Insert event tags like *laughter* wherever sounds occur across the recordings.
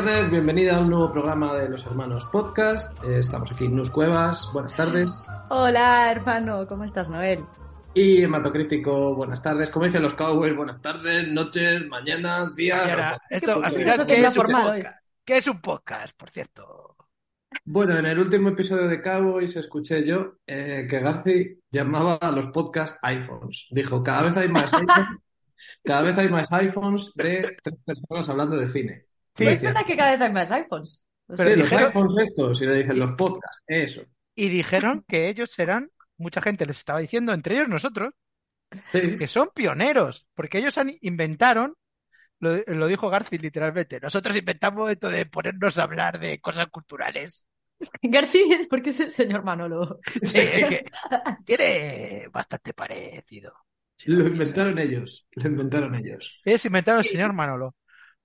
Internet, bienvenida a un nuevo programa de los Hermanos Podcast. Eh, estamos aquí en Nus Cuevas, buenas tardes. Hola hermano, ¿cómo estás Noel? Y Hematocrítico, buenas tardes. Como dicen los Cowboys, buenas tardes, noches, mañana, días. Mañana. Esto, al ¿Qué final, es ¿qué la es, un? ¿Qué es un podcast, por cierto? Bueno, en el último episodio de Cowboys escuché yo eh, que Garci llamaba a los podcasts iPhones. Dijo, cada vez hay más iPhones, *laughs* cada vez hay más iPhones de tres personas hablando de cine. Sí, Lo Es decía. verdad que cada vez hay más iPhones. O sea, Pero Sí, los dijeron- iPhones estos, y le dicen los podcasts, eso. Y dijeron que ellos serán, mucha gente les estaba diciendo, entre ellos nosotros, Sí. que son pioneros, porque ellos han inventaron, lo, lo dijo Garci literalmente, nosotros inventamos esto de ponernos a hablar de cosas culturales. *laughs* García es porque es el señor Manolo. *laughs* Sí, es que tiene bastante parecido. Lo sí, inventaron ellos, lo inventaron ellos. Ellos inventaron el señor Manolo.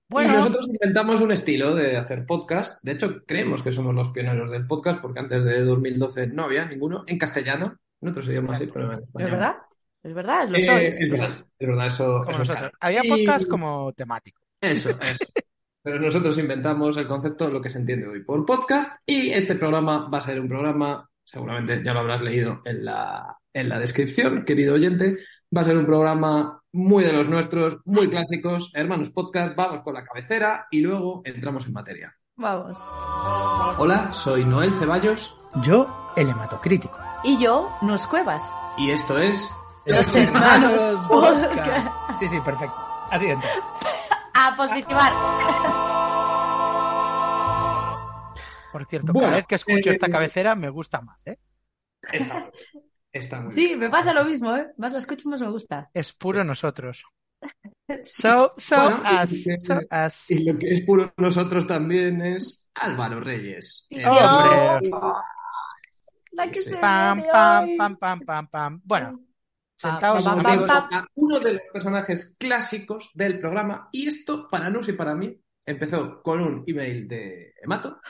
Y Bueno, nosotros inventamos un estilo de hacer podcast. De hecho, creemos que somos los pioneros del podcast porque antes de 2012 no había ninguno en castellano. En otros idiomas sí, pero en ¿Es español. verdad? ¿Es verdad? Lo Eh, sois. es verdad, es verdad, eso, como eso es nosotros. canon. Había Y- podcast como temático. Eso, eso. Pero nosotros inventamos el concepto de lo que se entiende hoy por podcast y este programa va a ser un programa, seguramente ya lo habrás leído en la, en la descripción, querido oyente, va a ser un programa muy de los nuestros, muy clásicos, hermanos podcast, vamos con la cabecera y luego entramos en materia. Vamos. Hola, soy Noel Ceballos Yo, el hematocrítico. Y yo, Nos Cuevas. y esto es... Los hermanos podcast. Sí, sí, perfecto. Así entra. A positivar. Por cierto, Bueno, cada vez que escucho eh, esta cabecera me gusta más, ¿eh? Está, está muy bien. Sí, me pasa lo mismo, ¿eh? Más lo escucho, más me gusta. Es puro nosotros. *laughs* So, so Bueno, y us, que- so us. Y lo que es puro nosotros también es Álvaro Reyes. Eh, ¡Hombre! La que Sí. se Pam, pam, pam, pam, pam, pam. Bueno, Pam, sentaos pam, un pam, amigo. pam. a uno de los personajes clásicos del programa. Y esto, para Nus y para mí, empezó con un email de Emato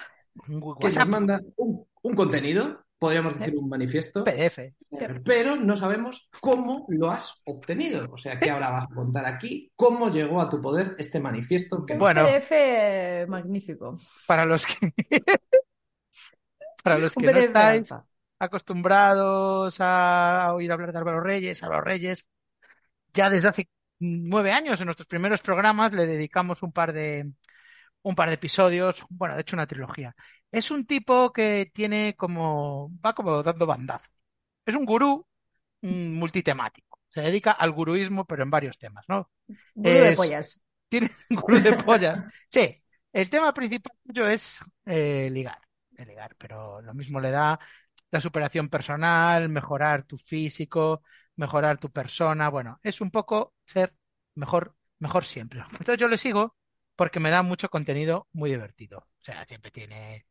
que nos manda un, un contenido, podríamos decir un manifiesto, PDF. pero no sabemos cómo lo has obtenido. O sea, que ahora vas a contar aquí cómo llegó a tu poder este manifiesto que Un Bueno. PDF magnífico. Para los que, *laughs* para los que no estáis acostumbrados a oír hablar de Álvaro Reyes, Álvaro Reyes, ya desde hace nueve años en nuestros primeros programas le dedicamos un par de un par de episodios, bueno, de hecho una trilogía. Es un tipo que tiene como va como dando bandazos. Es un gurú multitemático. Se dedica al guruismo, pero en varios temas, ¿no? Gurú de pollas. Tiene un *laughs* gurú de pollas. Sí, el tema principal suyo es eh, ligar, el ligar, pero lo mismo le da la superación personal, mejorar tu físico, mejorar tu persona. Bueno, es un poco ser mejor, mejor siempre. Entonces yo le sigo porque me da mucho contenido muy divertido. O sea, siempre tiene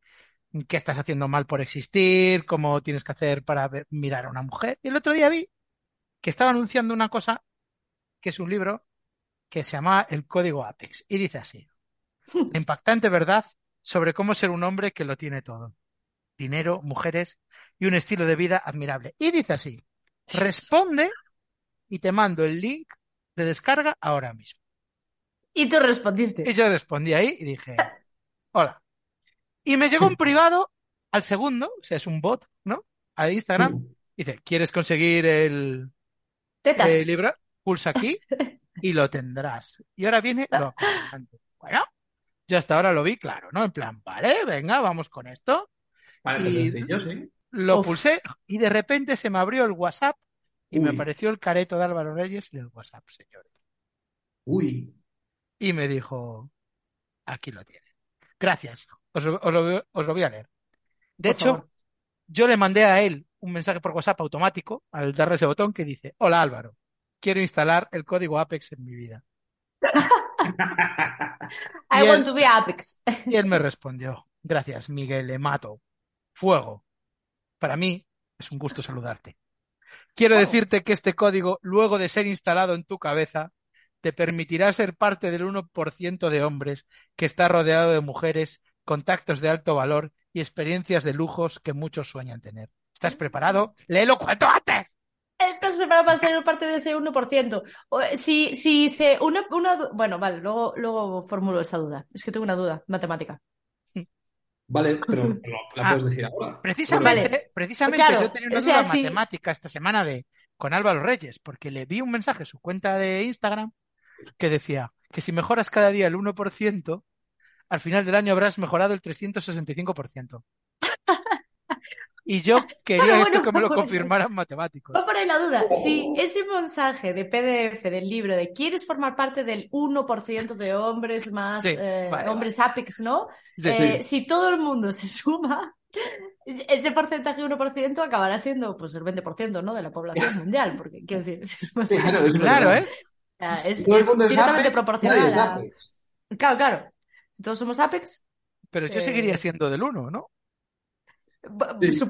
qué estás haciendo mal por existir, cómo tienes que hacer para mirar a una mujer. Y el otro día vi que estaba anunciando una cosa que es un libro que se llama El Código Apex. Y dice así, *laughs* la impactante verdad sobre cómo ser un hombre que lo tiene todo. Dinero, mujeres y un estilo de vida admirable. Y dice así, responde y te mando el link de descarga ahora mismo. Y tú respondiste. Y yo respondí ahí y dije, hola. Y me llegó un privado al segundo, o sea, es un bot, ¿no? A Instagram. Dice, ¿quieres conseguir el, Tetas. el libro? Pulsa aquí y lo tendrás. Y ahora viene lo. *laughs* Bueno, yo hasta ahora lo vi claro, ¿no? En plan, vale, venga, vamos con esto. Parece Y- sencillo, sí. Lo Uf. pulsé y de repente se me abrió el WhatsApp y me apareció el careto de Álvaro Reyes en el WhatsApp, señores. Uy. y me dijo, aquí lo tiene. Gracias, os, lo- os lo, os lo voy a leer. De Por hecho, favor. yo le mandé a él un mensaje por WhatsApp automático al darle ese botón que dice, hola Álvaro, quiero instalar el código Apex en mi vida. *laughs* I Y want él- to be Apex. Y él me respondió, gracias Miguel, le mato. Fuego. Para mí es un gusto saludarte. Quiero Oh. decirte que este código, luego de ser instalado en tu cabeza, te permitirá ser parte del 1% de hombres que está rodeado de mujeres, contactos de alto valor y experiencias de lujos que muchos sueñan tener. ¿Estás preparado? Léelo cuanto antes. ¿Estás preparado para ser parte de ese 1%? O, eh, Si, si se, una, una, bueno, vale, luego, luego formulo esa duda. Es que tengo una duda, matemática. *laughs* Vale, pero *laughs* lo- la Ah, puedes decir ahora. Precisamente, Vale. precisamente Claro, yo tenía una o sea, duda sí. matemática esta semana de con Álvaro Reyes, porque le vi un mensaje en su cuenta de Instagram que decía que si mejoras cada día el 1%, al final del año habrás mejorado el 365%. Y yo *laughs* quería Bueno, esto que me lo confirmaran matemáticos. Va por ahí la duda. Si ese mensaje de PDF del libro de quieres formar parte del 1% de hombres más, Sí, eh, vale, hombres Apex, ¿no? Sí, Eh, si todo el mundo se suma, *laughs* ese porcentaje 1% acabará siendo pues el 20%, ¿no? de la población *laughs* mundial, porque quiero decir, Claro, es Claro. ¿eh? es, es directamente proporcional a... Claro, claro. Si todos somos Apex, Pero yo Eh, seguiría siendo del 1, ¿no? Sí.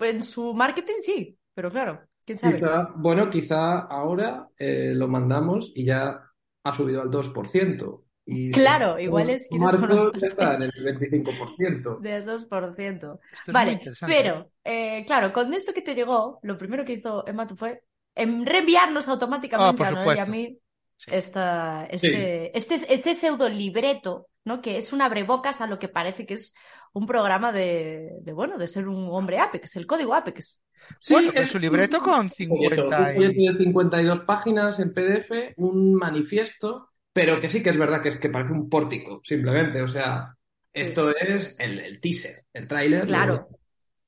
en su marketing sí, pero claro, quién sabe. Quizá, bueno, quizá ahora eh, lo mandamos y ya ha subido al 2%. Y Claro, si igual es formar ya está en el 25%. *laughs* Del 2%. Esto es muy Vale, pero, eh, claro, con esto que te llegó, lo primero que hizo Emma fue reenviarnos automáticamente Ah, a Noel y a mí Sí. esta, este, este, este pseudo libreto, ¿no? Que es un abrebocas a lo que parece que es un programa de, de, bueno, de ser un hombre Apex, el código Apex. Sí, Bueno, pues es su libreto con un folleto, 50 un folleto y... de 52 páginas en PDF, un manifiesto, pero que sí que es verdad que es que parece un pórtico, simplemente. O sea, esto es el, el teaser, el tráiler. Claro.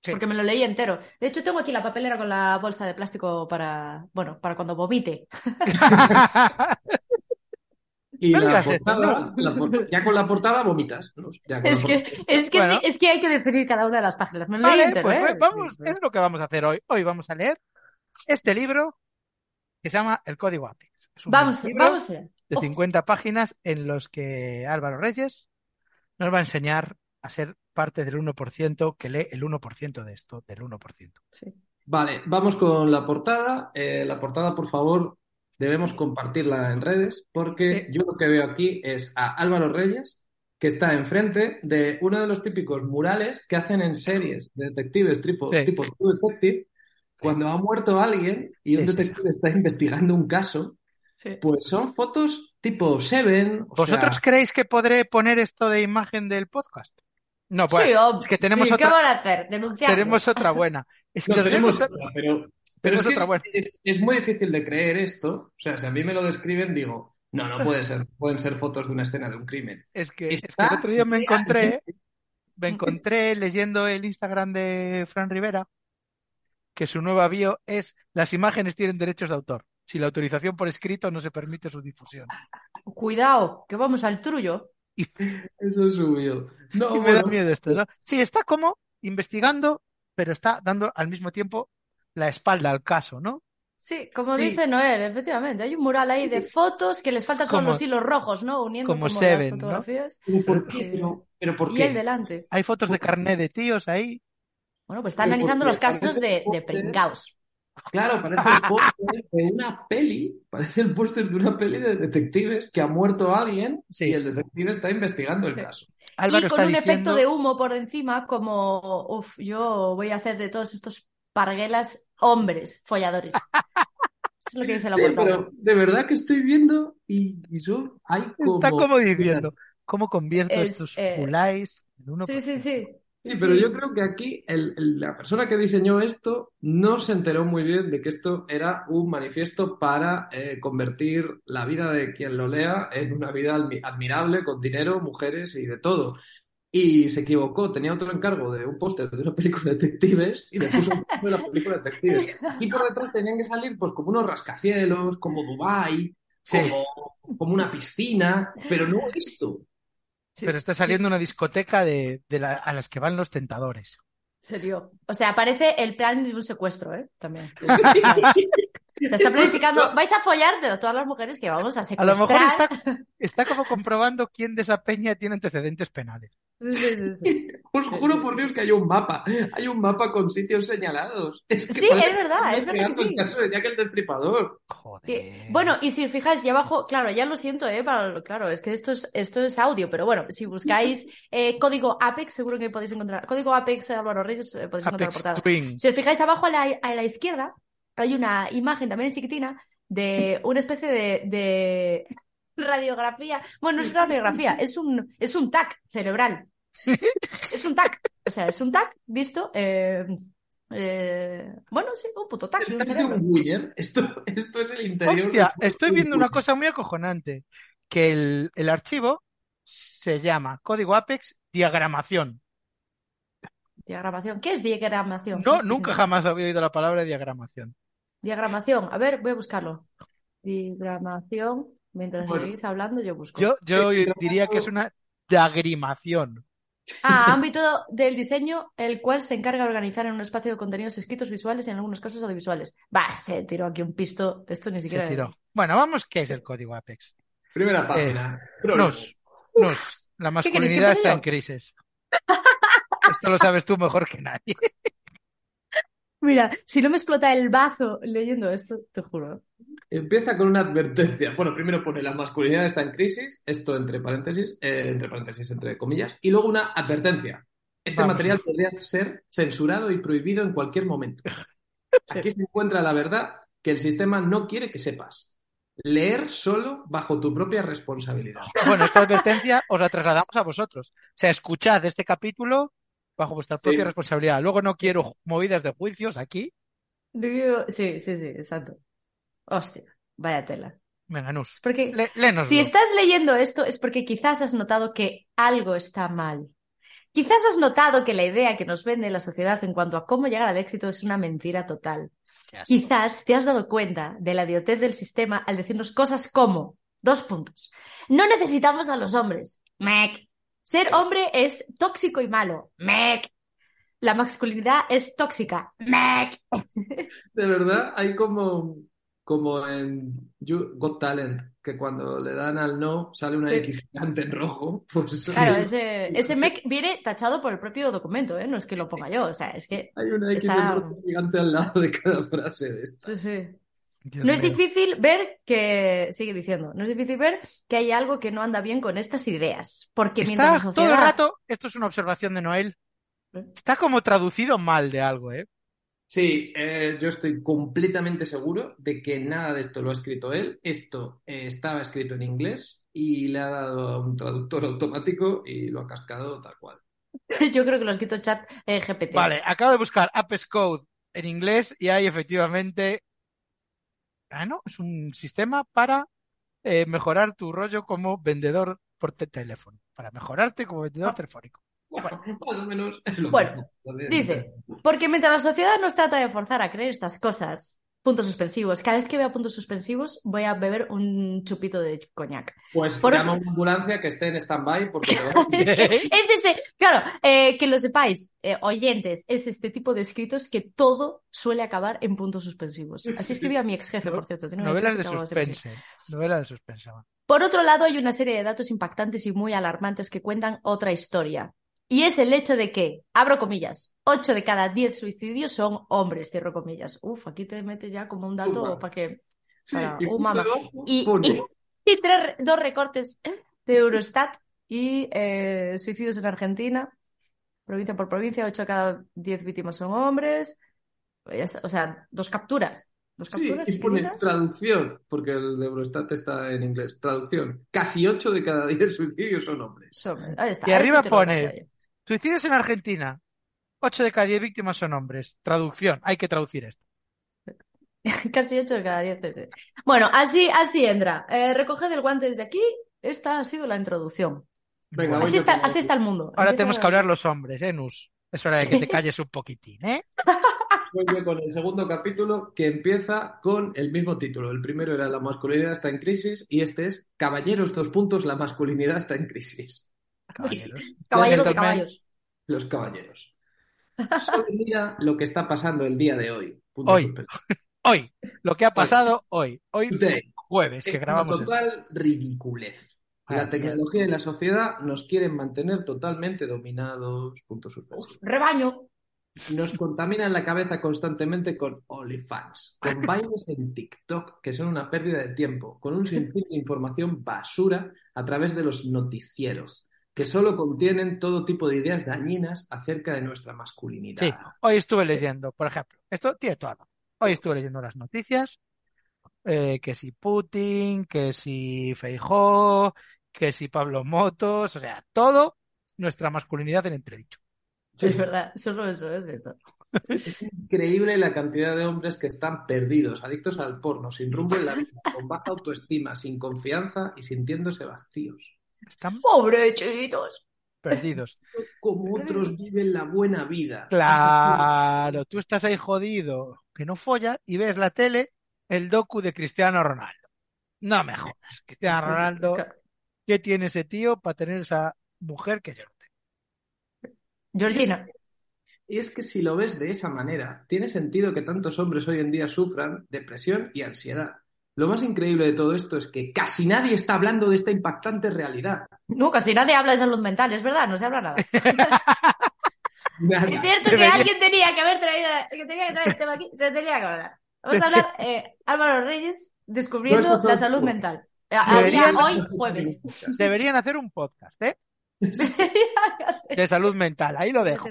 Sí. Porque me lo leí entero. De hecho, tengo aquí la papelera con la bolsa de plástico para, bueno, para cuando vomite. *laughs* Y No la portada, la ya con la portada vomitas. ¿no? Ya con Es la que, portada. es que, Bueno. es que hay que definir cada una de las páginas. Me Vale, pues ¿eh? ve- vamos, es lo que vamos a hacer hoy. Hoy vamos a leer este libro que se llama El Código Apex. Es un Vamos, libro vamos de 50 páginas en los que Álvaro Reyes nos va a enseñar a ser parte del 1% que lee el 1% de esto, del 1%. Sí. Vale, vamos con la portada. Eh, la portada, por favor, debemos compartirla en redes porque Sí. yo lo que veo aquí es a Álvaro Reyes que está enfrente de uno de los típicos murales que hacen en series de detectives tipo, Sí. tipo True Detective. Cuando ha muerto alguien y un Sí, sí, detective está investigando un caso, Sí. pues son fotos tipo Seven. o ¿Vosotros sea, creéis que podré poner esto de imagen del podcast? No, pues Sí, es que tenemos sí, ¿qué otra, van a hacer? Denunciarlo. tenemos otra buena. Es que No, os tenemos otra, pero, pero es, que otra es- buena. es- es muy difícil de creer esto. O sea, si a mí me lo describen, digo, no, no puede ser. Pueden ser fotos de una escena de un crimen. Es que, es que el otro día me encontré, me encontré leyendo el Instagram de Fran Rivera que su nueva bio es las imágenes tienen derechos de autor. Si la autorización por escrito no se permite su difusión. Cuidado, que vamos al trullo. *laughs* Eso subió. *laughs* No, Y me da miedo esto, ¿no? Sí, está como investigando, pero está dando al mismo tiempo la espalda al caso, ¿no? Sí, como Sí. dice Noel, efectivamente. Hay un mural ahí de fotos que les faltan solo Como- los hilos rojos, ¿no? Uniendo como como, Seven, las ¿no? fotografías. ¿pero por qué? Eh, Pero, pero ¿por Y qué? el delante. Hay fotos de carnet de tíos ahí. Bueno, pues está analizando los casos de, de pringaos. Claro, parece el póster de una peli. Parece el póster de una peli de detectives que ha muerto alguien Sí. y el detective está investigando el caso. Álvaro y con está un efecto de humo por encima, como, uff, yo voy a hacer de todos estos parguelas hombres folladores. *laughs* Eso es lo que dice la Sí, portada. pero de verdad que estoy viendo y, y yo hay como... está como diciendo, ¿cómo convierto Es, estos eh, pulais en uno? Sí, sí, sí. Sí, pero yo creo que aquí el- el- la persona que diseñó esto no se enteró muy bien de que esto era un manifiesto para eh, convertir la vida de quien lo lea en una vida admi- admirable, con dinero, mujeres y de todo. Y se equivocó, tenía otro encargo de un póster de una película de detectives y le puso póster de la película de detectives. *laughs* Y por detrás tenían que salir pues como unos rascacielos, como Dubái, Sí. como, como una piscina, pero no esto. Sí, Pero está saliendo una discoteca de, de la- a las que van los tentadores. serio. O sea, parece el plan de un secuestro, ¿eh? También. *laughs* Se está planificando. *laughs* Vais a follar de todas las mujeres que vamos a A lo secuestrar. mejor está, *laughs* está como comprobando quién de esa peña tiene antecedentes penales. Sí, sí, sí, sí. *laughs* Os juro por Dios que hay un mapa. Hay un mapa con sitios señalados. Es que Sí, es verdad, es verdad que el sí. caso de Jack el Destripador. Joder. Bueno, y si os fijáis, ya abajo, claro, ya lo siento, ¿eh? Para, claro, es que esto es, esto es audio, pero bueno, si buscáis eh, código Apex, seguro que podéis encontrar. Código Apex Álvaro Reyes, eh, podéis encontrar la portada. Twin. Si os fijáis abajo a la, a la izquierda, hay una imagen también chiquitina de una especie de, de radiografía. Bueno, no es radiografía, es un, es un TAC cerebral. Es un TAC. O sea, es un TAC visto. eh, eh, bueno, sí, un puto TAC de un cerebro. un. Esto, esto es el interior. Hostia, estoy viendo una cosa muy acojonante. Que el, el archivo se llama código Apex diagramación. Diagramación. ¿Qué es diagramación? No, si nunca jamás había oído la palabra diagramación. Diagramación. A ver, voy a buscarlo. Diagramación. Mientras Bueno. seguís hablando, yo busco. Yo, yo diría que es una diagrimación. Ah, ámbito del diseño, el cual se encarga de organizar en un espacio de contenidos escritos visuales y en algunos casos audiovisuales. Va, se tiró aquí un pisto. Esto ni Se siquiera. tiró. Bueno, vamos, ¿qué es el código Apex? Primera página. Prólogo. Nos, nos, la ¿Qué queréis que masculinidad está en crisis. Esto lo sabes tú mejor que nadie. *laughs* Mira, si no me explota el bazo leyendo esto, te juro. Empieza con una advertencia. Bueno, primero pone la masculinidad está en crisis, esto entre paréntesis, eh, entre paréntesis, entre comillas, y luego una advertencia. Este Vamos. material podría ser censurado y prohibido en cualquier momento. *laughs* Aquí se encuentra la verdad que el sistema no quiere que sepas. Leer solo bajo tu propia responsabilidad. Bueno, esta advertencia os la trasladamos a vosotros. O sea, escuchad este capítulo bajo vuestra propia Sí. responsabilidad. Luego no quiero movidas de juicios aquí. Sí, sí, sí, exacto. Hostia, vaya tela. Venga, Nus, porque si estás leyendo esto es porque quizás has notado que algo está mal. Quizás has notado que la idea que nos vende la sociedad en cuanto a cómo llegar al éxito es una mentira total. Quizás te has dado cuenta de la idiotez del sistema al decirnos cosas como, dos puntos, no necesitamos a los hombres, mec. Ser hombre es tóxico y malo, mec. La masculinidad es tóxica, mec. De verdad, hay como, como en You Got Talent, que cuando le dan al no sale una Sí. X gigante en rojo. Pues Claro, ese, ese mec viene tachado por el propio documento, ¿eh? No es que lo ponga yo, o sea, es que... hay una X Está- gigante al lado de cada frase de esta. pues sí. Dios No es mío. difícil ver que, sigue diciendo, no es difícil ver que hay algo que no anda bien con estas ideas, porque mientras la Está sociedad... todo el rato, esto es una observación de Noel, está como traducido mal de algo, ¿eh? Sí, eh, yo estoy completamente seguro de que nada de esto lo ha escrito él. Esto eh, estaba escrito en inglés y le ha dado a un traductor automático y lo ha cascado tal cual. *laughs* Yo creo que lo ha escrito chat eh, GPT. Vale, acabo de buscar Apex Code en inglés y hay efectivamente. Ah, no, es un sistema para eh, mejorar tu rollo como vendedor por te- teléfono. Para mejorarte como vendedor Ah. telefónico. Bueno, más *laughs* o menos es lo Bueno, mismo. Joder. Dice, porque mientras la sociedad nos trata de forzar a creer estas cosas, puntos suspensivos, cada vez que vea puntos suspensivos voy a beber un chupito de coñac. Pues Por llama a otro- una ambulancia que esté en stand-by porque *laughs* *laughs* Es, que, *laughs* es ese, claro, eh, que lo sepáis, eh, oyentes, es este tipo de escritos que todo suele acabar en puntos suspensivos. Así escribía mi ex jefe, por cierto. un Novelas de suspense. Novelas de suspense. Por otro lado, hay una serie de datos impactantes y muy alarmantes que cuentan otra historia. Y es el hecho de que, abro comillas, 8 de cada 10 suicidios son hombres, cierro comillas. Uf, aquí te metes ya como un dato para que... Sí, para- y uh, mamá. Y, pone, y- y tres, dos recortes de Eurostat y eh, suicidios en Argentina, provincia por provincia, 8 de cada 10 víctimas son hombres. O sea, dos capturas. Dos Sí, capturas y pone traducción, porque el de Eurostat está en inglés. Traducción. Casi 8 de cada 10 suicidios son hombres. Son- ahí está, Y ahí arriba sí pone-. Suicidios en Argentina. 8 de cada 10 víctimas son hombres. Traducción. Hay que traducir esto. *laughs* Casi 8 de cada 10. sí, sí. Bueno, así, así entra. Eh, recoged el guante desde aquí. Esta ha sido la introducción. Venga, Así está, como- así está el mundo. ahora Empieza- tenemos que hablar los hombres, ¿eh, Nus? Es hora de que te calles un poquitín, ¿eh? *laughs* voy yo con el segundo capítulo que empieza con el mismo título. El primero era La masculinidad está en crisis y este es Caballeros, dos puntos, la masculinidad está en crisis. Caballeros. *laughs* Caballeros de caballos. Los caballeros. Solo mira lo que está pasando el día de hoy. Punto Hoy. *laughs* Hoy, lo que ha pasado hoy. Hoy Today. jueves que Es grabamos una esto. total ridiculez. La Ah, tecnología y la sociedad nos quieren mantener totalmente dominados. Punto suspensivo. Rebaño. Nos contaminan la cabeza constantemente con OnlyFans, con *laughs* bailes en TikTok que son una pérdida de tiempo, con un sinfín de información basura a través de los noticieros, que solo contienen todo tipo de ideas dañinas acerca de nuestra masculinidad. Sí, hoy estuve leyendo, por ejemplo, esto tiene todo. Hoy estuve leyendo las noticias, eh, que si Putin, que si Feijó, que si Pablo Motos, o sea, todo nuestra masculinidad en entredicho. Es verdad, solo eso es de esto. Es increíble la cantidad de hombres que están perdidos, adictos al porno, sin rumbo en la vida, con baja autoestima, sin confianza y sintiéndose vacíos. Están Pobrecitos. perdidos. Como otros viven la buena vida. Claro, tú estás ahí jodido, que no folla, y ves la tele, el docu de Cristiano Ronaldo. No me jodas, Cristiano Ronaldo. ¿qué tiene ese tío para tener esa mujer que yo no tengo? Georgina. Y es que si lo ves de esa manera, tiene sentido que tantos hombres hoy en día sufran depresión y ansiedad. Lo más increíble de todo esto es que casi nadie está hablando de esta impactante realidad. No, casi nadie habla de salud mental, es verdad, no se habla nada. *laughs* Es cierto que alguien tenía que haber traído, que tenía que traer el tema aquí, se tenía que hablar. Vamos a hablar, eh, Álvaro Reyes, descubriendo No, la salud mental. Deberían- hoy, jueves. Deberían hacer un podcast, ¿eh? *laughs* De salud mental, ahí lo dejo.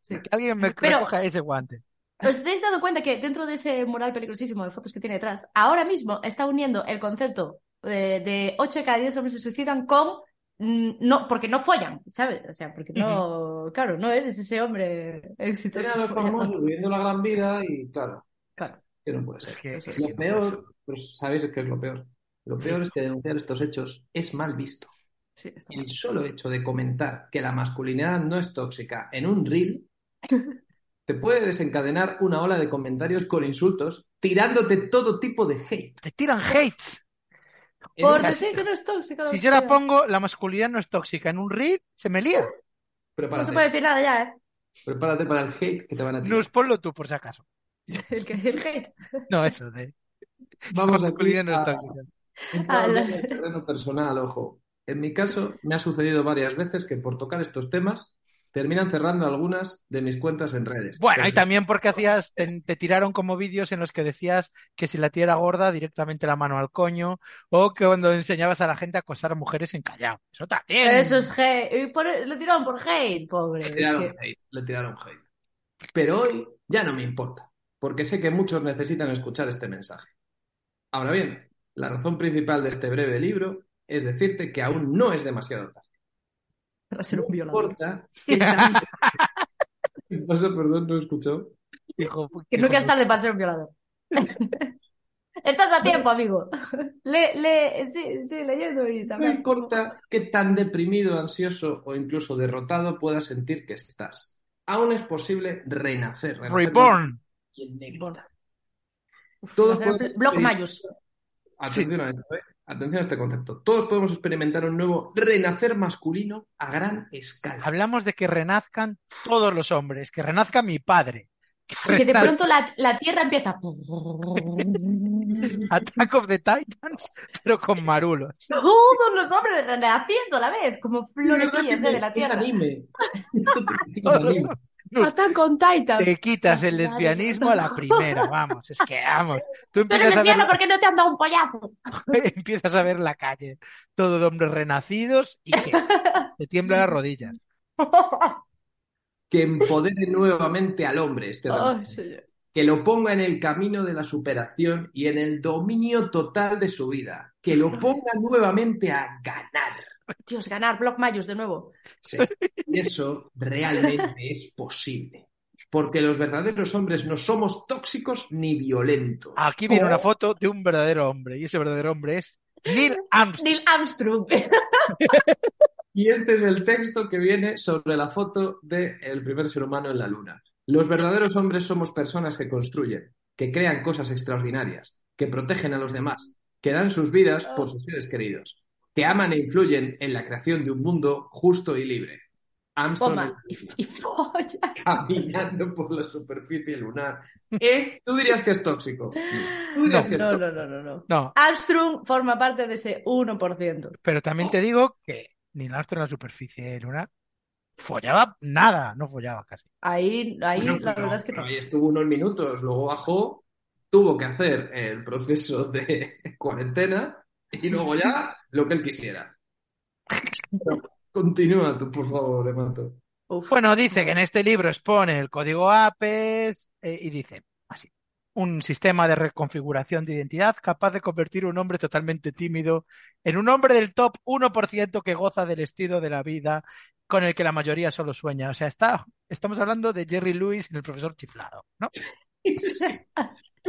Sí. Que alguien me Pero- recoja ese guante. ¿Os habéis dado cuenta que dentro de ese mural peligrosísimo de fotos que tiene detrás, ahora mismo está uniendo el concepto de, de 8 de cada 10 hombres se suicidan con mm, no, porque no follan, ¿sabes? O sea, porque no, claro, no eres ese hombre exitoso. Follador. famosos *laughs* viviendo la gran vida y claro, Claro. que no puede ser. Es que, Eso es Lo que no peor, pues sabéis qué es lo peor. Lo peor es que denunciar estos hechos es mal visto. Sí, está mal. El solo hecho de comentar que la masculinidad no es tóxica en un reel *laughs* te puede desencadenar una ola de comentarios con insultos, tirándote todo tipo de hate. Te tiran hates. Por decir que no es tóxica. Si yo la pongo, la masculinidad no es tóxica en un reel, se me lía. No Prepárate, se puede decir nada ya, ¿eh? prepárate para el hate que te van a tirar. Luz, ponlo tú, por si acaso. *laughs* El que el hate. No, eso de. *laughs* Vamos la masculinidad no es tóxica. A ya las- en el terreno personal, ojo. En mi caso, me ha sucedido varias veces que por tocar estos temas terminan cerrando algunas de mis cuentas en redes. Bueno, Pero y también porque hacías, te, te tiraron como vídeos en los que decías que si la tía era gorda, directamente la mano al coño, o que cuando enseñabas a la gente a acosar a mujeres en Callao. Eso también. Eso es hate. Y por- le tiraron por hate, pobre. Le Es tiraron que- hate, le tiraron hate. Pero hoy ya no me importa, porque sé que muchos necesitan escuchar este mensaje. Ahora bien, la razón principal de este breve libro es decirte que aún no es demasiado tarde. Para ser un No violador. importa *laughs* qué tan... ¿Qué pasa? Perdón, no he escuchado. Hijo- Que hijo nunca es de- tarde para ser un violador. *laughs* Estás a tiempo, amigo. Le, le, sí, sí, leyendo y No sabrás. importa qué tan deprimido, ansioso o incluso derrotado puedas sentir que estás. Aún es posible renacer. renacer Reborn. y en Todos Block Mayus. Atención a esto, ¿eh? Atención a este concepto. Todos podemos experimentar un nuevo renacer masculino a gran escala. Hablamos de que renazcan todos los hombres, que renazca mi padre. Que Que de pronto la, la tierra empieza. *laughs* Attack of the Titans, pero con marulos. Todos los hombres renaciendo a la vez, como Es florecillas eh, de la es tierra. anime. Esto *laughs* te- es anime. Están con Titan. Te quitas el lesbianismo a la *laughs* primera, vamos, es que vamos. Tú Tú eres empiezas a ver, lesbiano porque no te han dado un pollazo. *laughs* empiezas a ver la calle, todo de hombres renacidos y que te tiemblan las rodillas. Que empodere nuevamente al hombre este señor. que lo ponga en el camino de la superación y en el dominio total de su vida, que lo ponga nuevamente a ganar. Dios, ganar Block Mayus de nuevo. Sí. Y eso realmente es posible. Porque los verdaderos hombres no somos tóxicos ni violentos. Aquí viene una foto de un verdadero hombre y ese verdadero hombre es Neil Armstrong. Neil Armstrong. *laughs* Y este es el texto que viene sobre la foto del primer ser humano en la luna. Los verdaderos hombres somos personas que construyen, que crean cosas extraordinarias, que protegen a los demás, que dan sus vidas por sus seres queridos, que aman e influyen en la creación de un mundo justo y libre. Armstrong. Y, y *laughs* caminando por la superficie lunar. ¿Eh? ¿Tú dirías que es tóxico? ¿Tú dirías que es No, no, tóxico? no, no, no. No, Armstrong forma parte de ese 1%. pero también te digo que Neil Armstrong en la superficie lunar follaba nada, no follaba casi. Ahí, ahí Bueno, la pero- verdad es que no. ahí estuvo unos minutos, luego bajó, tuvo que hacer el proceso de *laughs* cuarentena *laughs* y luego ya lo que él quisiera. Continúa tú, por favor, Emato. Uf. Bueno, dice que en este libro expone el código APES eh, y dice así, un sistema de reconfiguración de identidad capaz de convertir un hombre totalmente tímido en un hombre del top 1% que goza del estilo de la vida con el que la mayoría solo sueña. O sea, está, estamos hablando de Jerry Lewis en el profesor chiflado, ¿no? *laughs*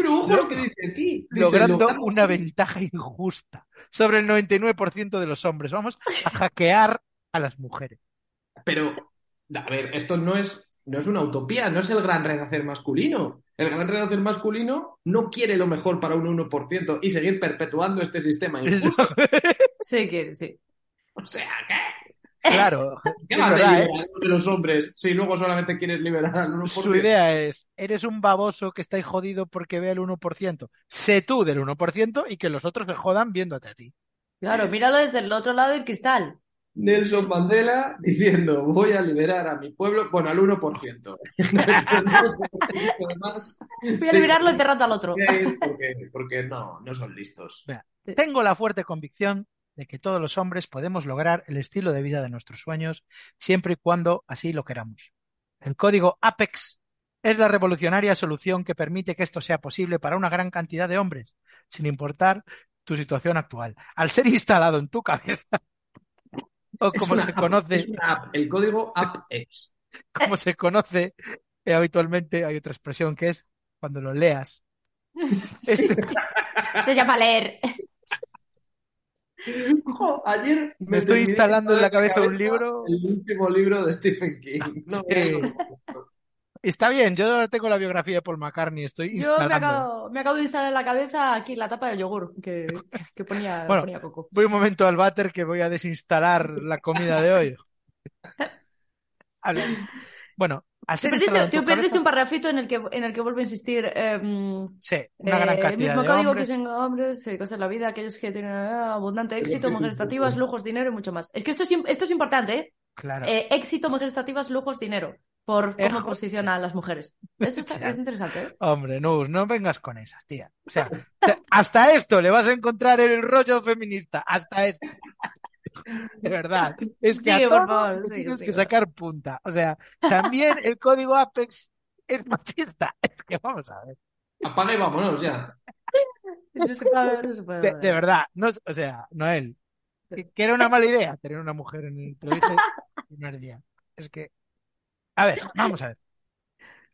Pero ojo lo que dice aquí. Dice, Logrando logramos- una ventaja injusta sobre el 99% de los hombres. Vamos a hackear a las mujeres. Pero, a ver, esto no es, no es una utopía, no es el gran renacer masculino. El gran renacer masculino no quiere lo mejor para un 1% y seguir perpetuando este sistema injusto. *laughs* Sí, que sí. O sea, ¿qué? Claro, *laughs* ¿Qué es verdad, ¿eh? de los hombres si luego solamente quieres liberar al 1%? Su idea es, eres un baboso que está ahí jodido porque ve el 1%. Sé tú del 1% y que los otros se jodan viéndote a ti. Claro, míralo desde el otro lado del cristal. Nelson Mandela diciendo, voy a liberar a mi pueblo, bueno, al 1%. *laughs* Voy a liberarlo enterrando al otro. Porque, porque no, no son listos. Tengo la fuerte convicción de que todos los hombres podemos lograr el estilo de vida de nuestros sueños siempre y cuando así lo queramos. El código APEX es la revolucionaria solución que permite que esto sea posible para una gran cantidad de hombres, sin importar tu situación actual. Al ser instalado en tu cabeza, *laughs* o como se conoce, app, el código AppX. *laughs* como se conoce eh, habitualmente, hay otra expresión que es cuando lo leas. *laughs* Este- Se llama leer. *laughs* Jo, ayer Me estoy instalando en la cabeza un libro. El último libro de Stephen King. No, Sí. Está bien, yo ahora tengo la biografía de Paul McCartney, estoy Yo me instalando. acabo, me acabo de instalar en la cabeza aquí la tapa del yogur que, que ponía, *laughs* Bueno. ponía Coco. Voy un momento al váter que voy a desinstalar la comida de hoy. *laughs* Bueno, al Te ser perdiste, te perdiste cabeza- un parrafito en el que, en el que vuelve a insistir em, Sí, una gran eh, cantidad mismo de código hombres. que dicen hombres, eh, cosas en la vida, aquellos que tienen ah, abundante éxito, mujeres estativas, lujos, dinero y mucho más. Es que esto es, esto es importante, ¿eh? Claro. Eh, éxito, mujeres estativas, lujos, dinero. Por cómo Ejo, posiciona a las mujeres. Eso está, *laughs* es interesante, ¿eh? Hombre, no, no vengas con esas, tía. O sea, *laughs* te- hasta esto le vas a encontrar el rollo feminista. Hasta esto. *laughs* De verdad. Es que Sigue, a por todo favor, le sigue, tienes que sacar punta. O sea, también el código Apex es machista. *laughs* Es que vamos a ver. Apaga y vámonos ya. No se puede ver, no se puede De, ver. de verdad, no, o sea, Noel, que, que era una mala idea tener una mujer en el, el primer día. Es que, a ver, vamos a ver.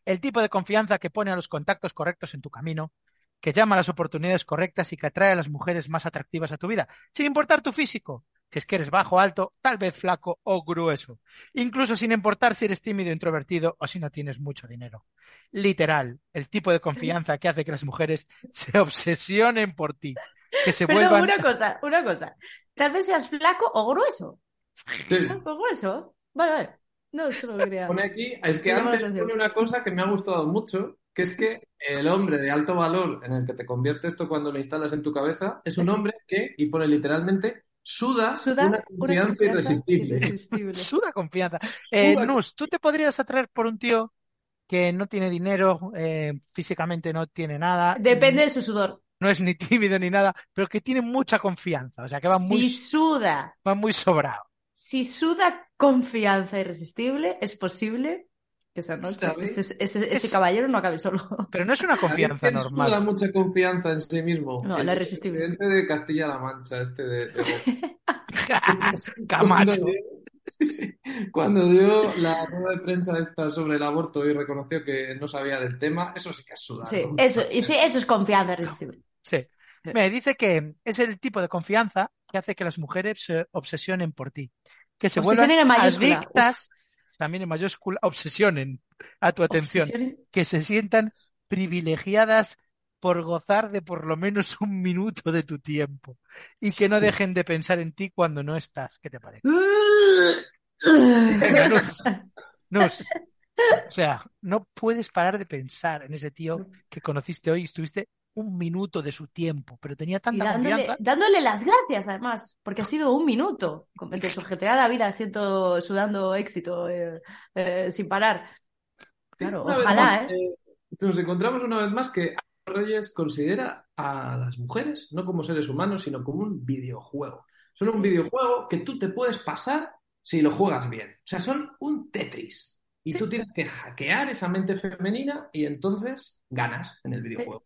El tipo de confianza que pone a los contactos correctos en tu camino, que llama a las oportunidades correctas y que atrae a las mujeres más atractivas a tu vida, sin importar tu físico, es que eres bajo, alto, tal vez flaco o grueso, incluso sin importar si eres tímido, introvertido o si no tienes mucho dinero. Literal, el tipo de confianza que hace que las mujeres *laughs* se obsesionen por ti, que se Perdón, vuelvan una cosa, una cosa. Tal vez seas flaco o grueso. Sí. ¿O grueso? Vale, vale. No, solo quería. Pone aquí, es que antes atención. pone una cosa que me ha gustado mucho, que es que el hombre de alto valor en el que te convierte esto cuando lo instalas en tu cabeza es un hombre que, y pone literalmente, suda, Suda una confianza irresistible. irresistible. *laughs* Suda confianza. Eh, Suda- Nus, ¿tú te podrías atraer por un tío que no tiene dinero, eh, físicamente no tiene nada, Depende de su sudor. no es ni tímido ni nada, pero que tiene mucha confianza, o sea, que va muy, Si suda, va muy sobrado? si suda confianza irresistible, es posible que esa noche ese, ese- ese Es- caballero no acabe solo. *laughs* Pero no es una confianza ¿Quién suda normal. mucha confianza en sí mismo? No, El la irresistible. presidente de Castilla-La Mancha, este de, de *laughs* Camacho. Cuando dio, cuando la rueda de prensa esta sobre el aborto y reconoció que no sabía del tema, eso sí que es sudar. Sí, eso, y sí, eso es confianza irresistible. Sí. Me dice que es el tipo de confianza que hace que las mujeres se obsesionen por ti, que se vuelvan Obsesionen en mayúscula. adictas también en mayúscula, obsesionen a tu atención, que se sientan privilegiadas por gozar de por lo menos un minuto de tu tiempo y que no dejen de pensar en ti cuando no estás. ¿Qué te parece? Venga, Nus. Nus. O sea, no puedes parar de pensar en ese tío que conociste hoy y estuviste un minuto de su tiempo, pero tenía Y tanta dándole, confianza. dándole las gracias, además, porque ha sido un minuto. Te sujetea la vida, siento sudando éxito eh, eh, sin parar. Claro, Una ojalá, más, ¿eh? eh, nos encontramos una vez más que Reyes considera a las mujeres no como seres humanos, sino como un videojuego. Son un Sí. videojuego que tú te puedes pasar si lo juegas bien. O sea, son un Tetris. Y Sí. tú tienes que hackear esa mente femenina y entonces ganas en el videojuego.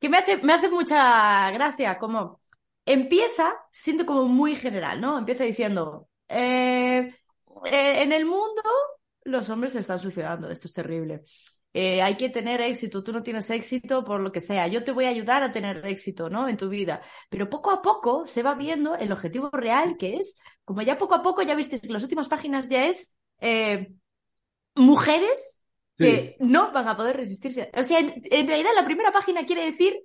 Que me hace, me hace mucha gracia, como empieza siendo como muy general, ¿no? Empieza diciendo, eh, eh, en el mundo los hombres se están suicidando, esto es terrible. Eh, hay que tener éxito, tú no tienes éxito por lo que sea, yo te voy a ayudar a tener éxito, ¿no? En tu vida. Pero poco a poco se va viendo el objetivo real que es, como ya poco a poco, ya viste que las últimas páginas ya es eh, que no van a poder resistirse. O sea, en, en realidad la primera página quiere decir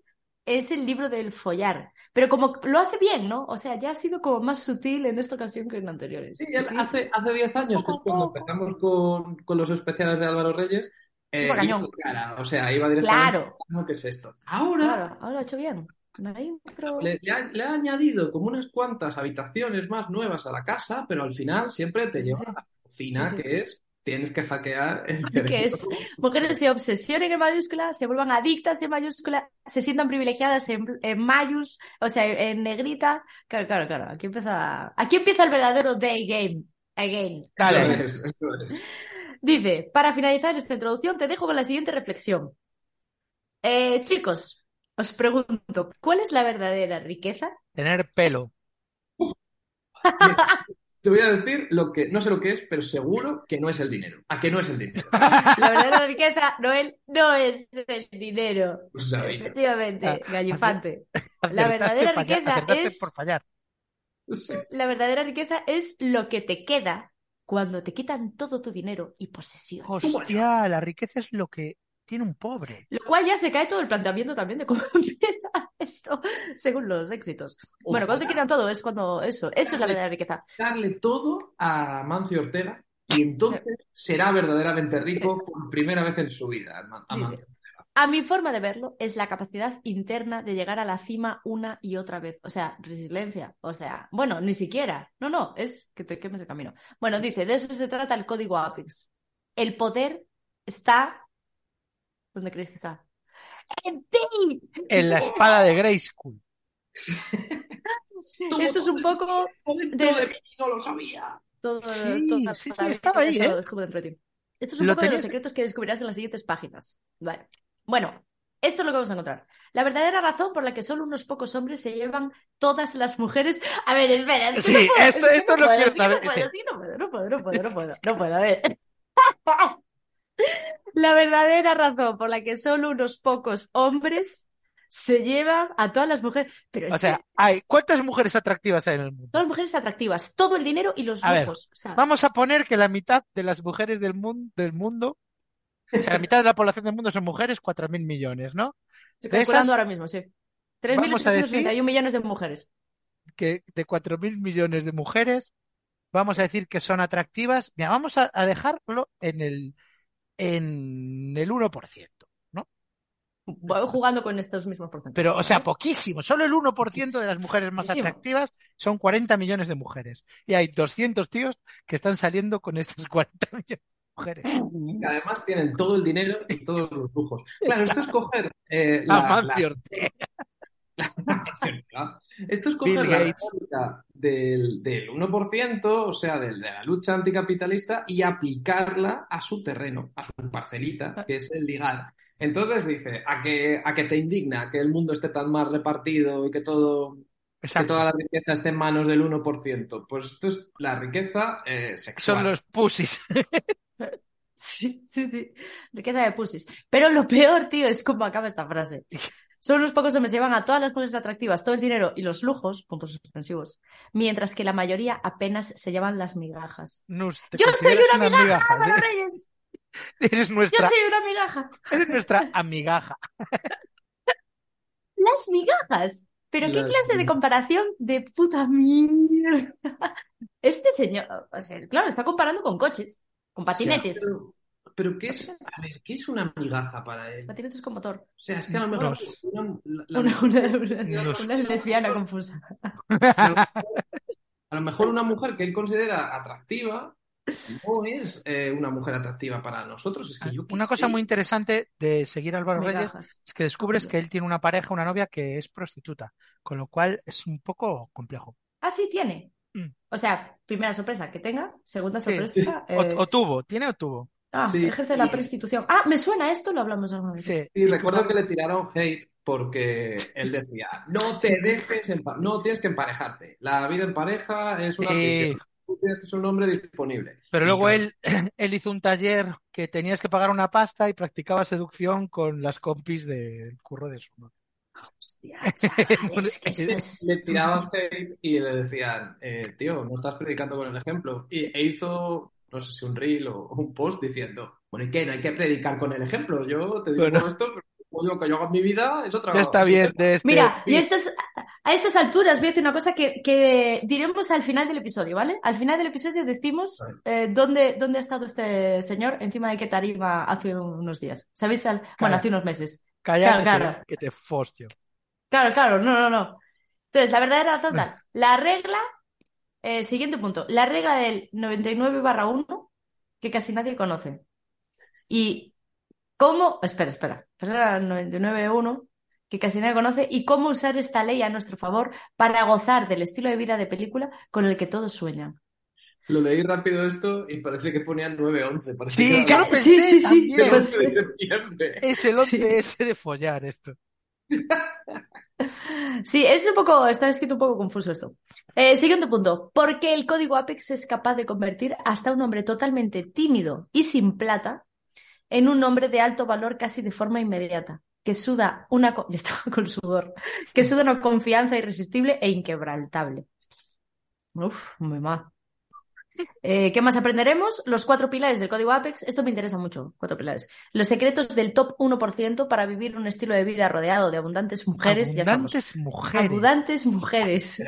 es el libro del follar, pero como lo hace bien, ¿no? O sea, ya ha sido como más sutil en esta ocasión que en anteriores. Sí, él hace, hace 10 años, que es cuando empezamos con, con los especiales de Álvaro Reyes, eh, Iba cara, o sea, iba directamente Claro. a ¿qué es esto? Ahora Claro, ahora lo ha hecho bien. La intro. le, le ha, le ha añadido como unas cuantas habitaciones más nuevas a la casa, pero al final siempre te Sí, lleva sí. a la cocina, Sí, sí. que es, tienes que hackear el *laughs* que es cerebro. mujeres se obsesionen en mayúscula, se vuelvan adictas en mayúscula, se sientan privilegiadas en, en mayús, o sea, en negrita. Claro, claro, claro. Aquí empieza, aquí empieza el verdadero day game. Again. Dale. Eso es, eso es. Dice, para finalizar esta introducción, te dejo con la siguiente reflexión. Eh, chicos, os pregunto, ¿cuál es la verdadera riqueza? Tener pelo. *laughs* Te voy a decir lo que, no sé lo que es, pero seguro que no es el dinero. ¿A qué no es el dinero? *laughs* La verdadera riqueza, Noel, no es el dinero. Pues. Efectivamente, Ah, gallifante. Acertaste verdadera riqueza acertaste es- por fallar. Sí. La verdadera riqueza es lo que te queda cuando te quitan todo tu dinero y posesión. Hostia, la riqueza es lo que tiene un pobre. Lo cual ya se cae todo el planteamiento también de cómo *laughs* empieza esto *laughs* según los éxitos. Bueno, cuando te quitan todo es cuando eso, eso es la verdadera riqueza. Darle todo a Mancio Ortega y entonces será verdaderamente rico por primera vez en su vida. Aman- Amancio. A mi forma de verlo es la capacidad interna de llegar a la cima una y otra vez. O sea, resiliencia. O sea, bueno, ni siquiera. No, no, es que te quemes el camino. Bueno, dice, de eso se trata el código Apex. El poder está... ¿Dónde creéis que está? ¡En ti! En la espada de Grayskull. Esto es un poco Dentro de mí no lo sabía. todo, Sí, toda sí, sí, la vida estaba ahí, esto ¿eh? estuvo dentro de ti. Esto es un Lo poco de los secretos que descubrirás en las siguientes páginas. Vale. Bueno, esto es lo que vamos a encontrar. La verdadera razón por la que solo unos pocos hombres se llevan todas las mujeres. A ver, espera. es que Sí, no puedo, esto- que esto no lo es que no sí. es no puedo, no puedo, no puedo, no puedo, no puedo, a ver. *laughs* La verdadera razón por la que solo unos pocos hombres se llevan a todas las mujeres. Pero O sea, que hay ¿cuántas mujeres atractivas hay en el mundo? todas las mujeres atractivas, todo el dinero y los A ver, lujos. O sea, Vamos a poner que la mitad de las mujeres del mundo, del mundo, o sea, la mitad de la población del mundo son mujeres, 4.000 millones, ¿no? Estoy de calculando esas, ahora mismo, sí. vamos a decir- 3.861 millones de mujeres. Que de 4.000 millones de mujeres, vamos a decir que son atractivas. Mira, vamos a, a dejarlo en el, en el 1%, ¿no? Voy jugando con estos mismos porcentajes. Pero, o sea, ¿vale? poquísimo. Solo el 1% de las mujeres más Poquísimo. atractivas son 40 millones de mujeres. Y hay 200 tíos que están saliendo con estas 40 millones de mujeres. Además tienen todo el dinero y todos los lujos. Claro, esto es coger eh, la, la- Ortega. Esto es coger la retórica del, del 1%, o sea, del, de la lucha anticapitalista, y aplicarla a su terreno, a su parcelita, que es el ligar. Entonces dice, ¿a que, a que te indigna que el mundo esté tan mal repartido y que todo, que toda la riqueza esté en manos del 1%? Pues esto es la riqueza eh, sexual. Son los pussies. *laughs* Sí, sí, sí. Riqueza de pusis. Pero lo peor, tío, es cómo acaba esta frase. Solo unos pocos hombres se llevan a todas las cosas atractivas, todo el dinero y los lujos, puntos suspensivos, mientras que la mayoría apenas se llevan las migajas. Te Yo soy consideras una migaja, migaja, ¿sí? Reyes. *laughs* Eres Yo nuestra, soy una migaja. eres nuestra *laughs* amigaja. Las migajas. Pero qué Las clase de comparación de puta mierda. Este señor, o sea, claro, está comparando con coches, con patinetes. Pero, pero ¿qué es? A ver, ¿qué es una migaja para él? Patinetes con motor. O sea, es que a lo mejor Nos. una, la- Una, una- una- Nos. una lesbiana confusa. a lo mejor una mujer que él considera atractiva no es eh, una mujer atractiva para nosotros. Es que yo qué Una cosa muy interesante de seguir a Álvaro Reyes es que descubres que él tiene una pareja, una novia que es prostituta, con lo cual es un poco complejo. Ah, sí, tiene. Mm. O sea, primera sorpresa que tenga, segunda Sí. sorpresa. *laughs* O, eh, o tuvo, tiene o tuvo. ah, Sí. ejerce la Y- prostitución. Ah, me suena esto, lo hablamos alguna vez. Sí. Y recuerdo que le tiraron hate porque él decía, no te dejes, empa- no tienes que emparejarte. La vida en pareja es una Sí. Tú tienes que ser un hombre disponible. Pero luego él, *clears throat* él hizo un taller que tenías que pagar una pasta y practicaba seducción con las compis del curro de su novia. Hostia, *laughs* es le, es... hate y le decían, eh, tío, no estás predicando con el ejemplo. Y e hizo, no sé si un reel o un post diciendo, bueno, ¿y qué? No hay que predicar con el ejemplo. Yo te digo Bueno. esto, pero que yo hago en mi vida es otra Ya está bien de este. Mira, y estas, a estas alturas voy a decir una cosa que, que diremos al final del episodio, ¿vale? Al final del episodio decimos eh, dónde, dónde ha estado este señor, encima de qué tarima hace unos días. ¿Sabéis? Al- Bueno, hace unos meses. Calla, Claro, que te- claro. que te fostio. Claro, claro, no, no, no. Entonces, la verdadera razón tal. La regla, eh, siguiente punto, la regla del 99 barra 1, que casi nadie conoce. Y cómo, espera, espera, la regla del 99 1, que casi nadie conoce, y cómo usar esta ley a nuestro favor para gozar del estilo de vida de película con el que todos sueñan. Lo leí rápido esto y parece que ponían 9-11. Parece Sí, que pensé Sí, sí, sí, 11 de septiembre. Es el Sí. 11S de follar esto. *laughs* Sí, es un poco, está escrito un poco confuso esto. Eh, siguiente punto. ¿Por qué el código Apex es capaz de convertir hasta un hombre totalmente tímido y sin plata en un hombre de alto valor casi de forma inmediata? Que suda una, *laughs* ya estaba con sudor, que suda una confianza irresistible e inquebrantable. Uf, muy mal. Eh, ¿qué más aprenderemos? Los cuatro pilares del código Apex. Esto me interesa mucho, cuatro pilares. Los secretos del top 1% para vivir un estilo de vida rodeado de abundantes mujeres. Ya. Abundantes mujeres. Abundantes mujeres.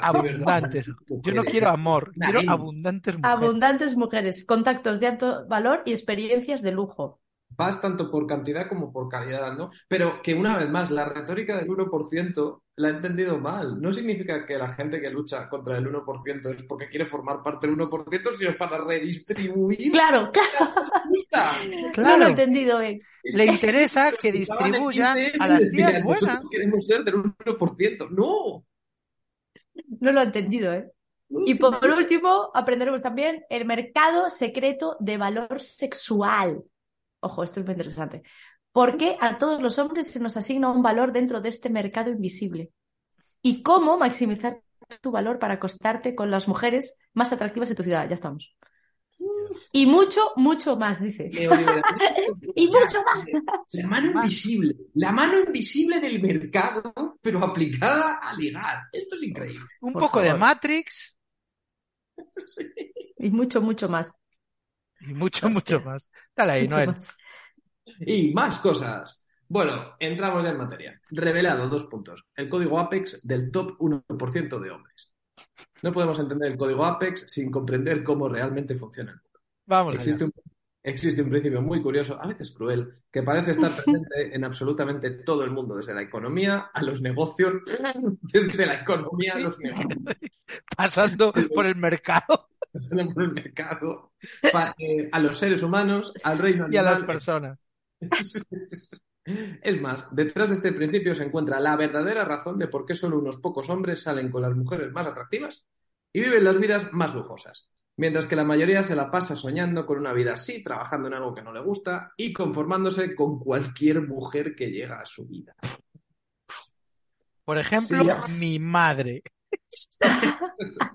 Abundantes. Yo no quiero amor, quiero abundantes mujeres. Abundantes mujeres. Contactos de alto valor y experiencias de lujo. Vas tanto por cantidad como por calidad, ¿no? Pero que una vez más, la retórica del 1% la he entendido mal. No significa que la gente que lucha contra el 1% es porque quiere formar parte del 1%, sino para redistribuir Claro, claro. la justa. No lo he Claro, entendido bien. le interesa que distribuyan 15 a las y decían, tías buenas. Nosotros queremos ser del 1%. ¡No! No lo he entendido, ¿eh? Y por último, aprenderemos también el mercado secreto de valor sexual. Ojo, esto es muy interesante. ¿Por qué a todos los hombres se nos asigna un valor dentro de este mercado invisible? ¿Y cómo maximizar tu valor para acostarte con las mujeres más atractivas de tu ciudad? Ya estamos. Y mucho, mucho más, dice. *laughs* Y mucho más. La mano invisible. La mano invisible del mercado, pero aplicada a ligar. Esto es increíble. Un Por poco de. Matrix Y mucho, mucho más. Y mucho, Hostia. mucho más. Dale ahí, Mucho Noel. más. Y más cosas. Bueno, entramos ya en materia. Revelado, dos puntos. El código Apex del top 1% de hombres. No podemos entender el código Apex sin comprender cómo realmente funciona el mundo. Vamos allá. Existe un, existe un principio muy curioso, a veces cruel, que parece estar presente en absolutamente todo el mundo, desde la economía a los negocios, *laughs* desde la economía a los negocios, Pasando *laughs* por el mercado. Pasando por el mercado, eh, a los seres humanos, al reino y a las animal, personas. *laughs* Es más, detrás de este principio se encuentra la verdadera razón de por qué solo unos pocos hombres salen con las mujeres más atractivas y viven las vidas más lujosas, mientras que la mayoría se la pasa soñando con una vida así, trabajando en algo que no le gusta y conformándose con cualquier mujer que llega a su vida. Por ejemplo, Sí. mi madre. *laughs*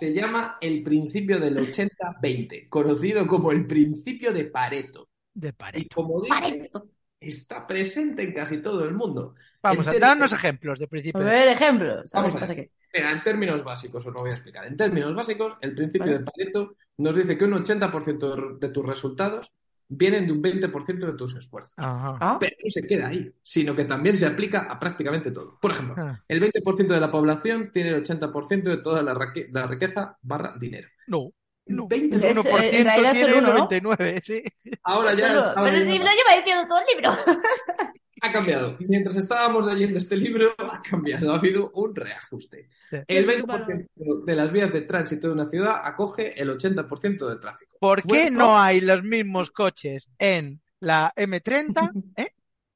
Se llama el principio del 80-20, conocido como el principio de Pareto. De Y Pareto. como dije, Pareto. está presente en casi todo el mundo. Vamos a En darnos ejemplos de A principio. de- ver, ejemplos. A ver Vamos a pasa. Mira, en términos básicos, os lo voy a explicar. En términos básicos, el principio Vale. de Pareto nos dice que un 80% de, de tus resultados vienen de un 20% de tus esfuerzos. Ajá. Ah, Pero no se queda ahí, sino que también se aplica a prácticamente todo. Por ejemplo, Ah, el 20% de la población tiene el 80% de toda la, la riqueza barra dinero. No, no. 20. El Es, eh, 1% en realidad es el tiene el uno, ¿no? 99, sí. Ahora ya Solo- Pero si lo lleva diciendo todo el libro. *laughs* ha cambiado. Mientras estábamos leyendo este libro, ha cambiado. Ha habido un reajuste. Sí. El Sí, 20% de las vías de tránsito de una ciudad acoge el 80% del tráfico. ¿Por qué Bueno. no hay los mismos coches en la M30 *laughs* eh,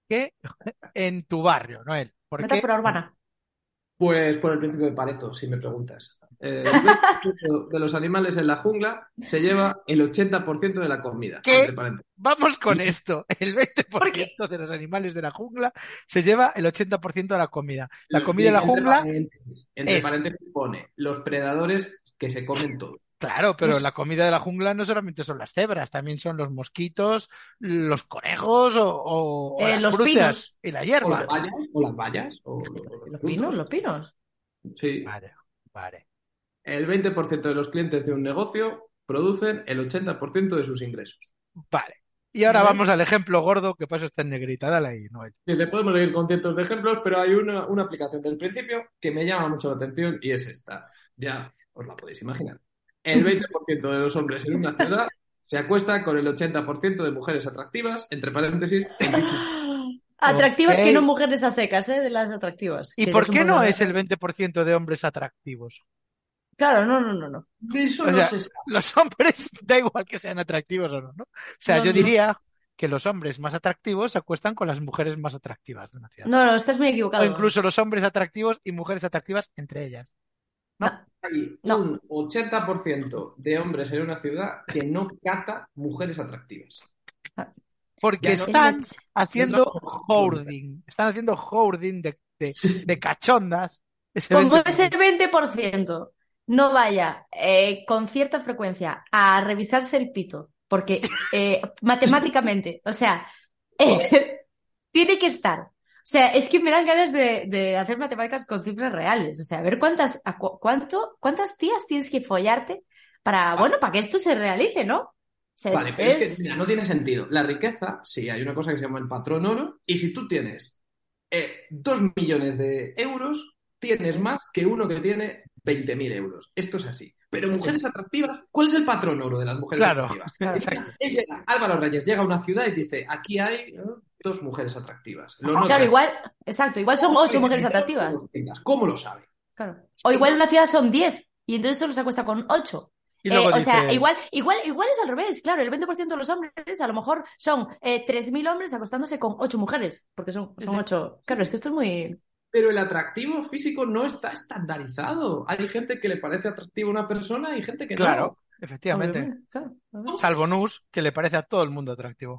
que en tu barrio, Noel? ¿Por qué? Metáfora urbana. Pues por el principio de Pareto, si me preguntas. Eh, el 20% *laughs* de los animales en la jungla se lleva el 80% de la comida. Vamos con *laughs* esto. El ¿Por qué? 20% de los animales de la jungla se lleva el 80% de la comida. La comida de la jungla, paréntesis, Entre es- paréntesis pone los predadores que se comen todo. claro, pero Pues- la comida de la jungla no solamente son las cebras, también son los mosquitos, los conejos o, o- o Eh, las los frutas pinos. y la O hierba. las o las bayas, o los, Los frutos. pinos, los pinos. Sí. Vale, vale. El 20% de los clientes de un negocio producen el 80% de sus ingresos. Vale. Y ahora Vale. vamos al ejemplo gordo que pasa está en negrita. Dale ahí, Noel. Y te podemos ir con cientos de ejemplos, pero hay una, una aplicación del principio que me llama mucho la atención y es esta. Ya os la podéis imaginar. El 20% de los hombres en una ciudad se acuesta con el 80% de mujeres atractivas, entre paréntesis, *gasps* Atractivas que no mujeres a secas, ¿eh? De las atractivas. ¿Y por qué no es el 20% de hombres atractivos? Claro, no, no, no, no. De eso O no sea, se sabe. Los hombres, *laughs* da igual que sean atractivos o no, ¿no? O sea, No, yo no. diría que los hombres más atractivos se acuestan con las mujeres más atractivas de una ciudad. No, no, estás muy O equivocado. incluso los hombres atractivos y mujeres atractivas entre ellas. ¿no? No. Hay No. un 80% de hombres en una ciudad que no cata mujeres atractivas. Porque Ya no- están haciendo hoarding. Están haciendo hoarding de, de, de cachondas. Ese Como 20%. ese 20% no vaya eh, con cierta frecuencia a revisarse el pito, porque eh, *laughs* matemáticamente, o sea, eh, *laughs* tiene que estar. O sea, es que me dan ganas de, de hacer matemáticas con cifras reales. O sea, a ver cuántas, a cu- cuánto, cuántas tías tienes que follarte para, bueno, para que esto se realice, ¿no? O sea, Vale, pero es que mira, no tiene sentido. La riqueza, sí, hay una cosa que se llama el patrón oro, y si tú tienes eh, dos millones de euros, tienes más que uno que tiene 20.000 euros. Esto es así. Pero mujeres atractivas, ¿cuál es el patrón oro de las mujeres Claro. atractivas? Claro. Llega- Álvaro Reyes llega a una ciudad y dice, aquí hay eh, dos mujeres atractivas. Lo. Claro, igual, exacto, igual son ocho mujeres atractivas. ¿Cómo lo sabe? Claro. O igual en una ciudad son 10 y entonces solo se acuesta con 8. Y luego o sea, igual, igual, igual es al revés, claro, el 20% de los hombres a lo mejor son eh, 3.000 hombres acostándose con 8 mujeres, porque son, son 8. Claro, es que esto es muy... Pero el atractivo físico no está estandarizado. Hay gente que le parece atractiva a una persona y gente que no. Claro, efectivamente. Claro. Salvo Nus, que le parece a todo el mundo atractivo.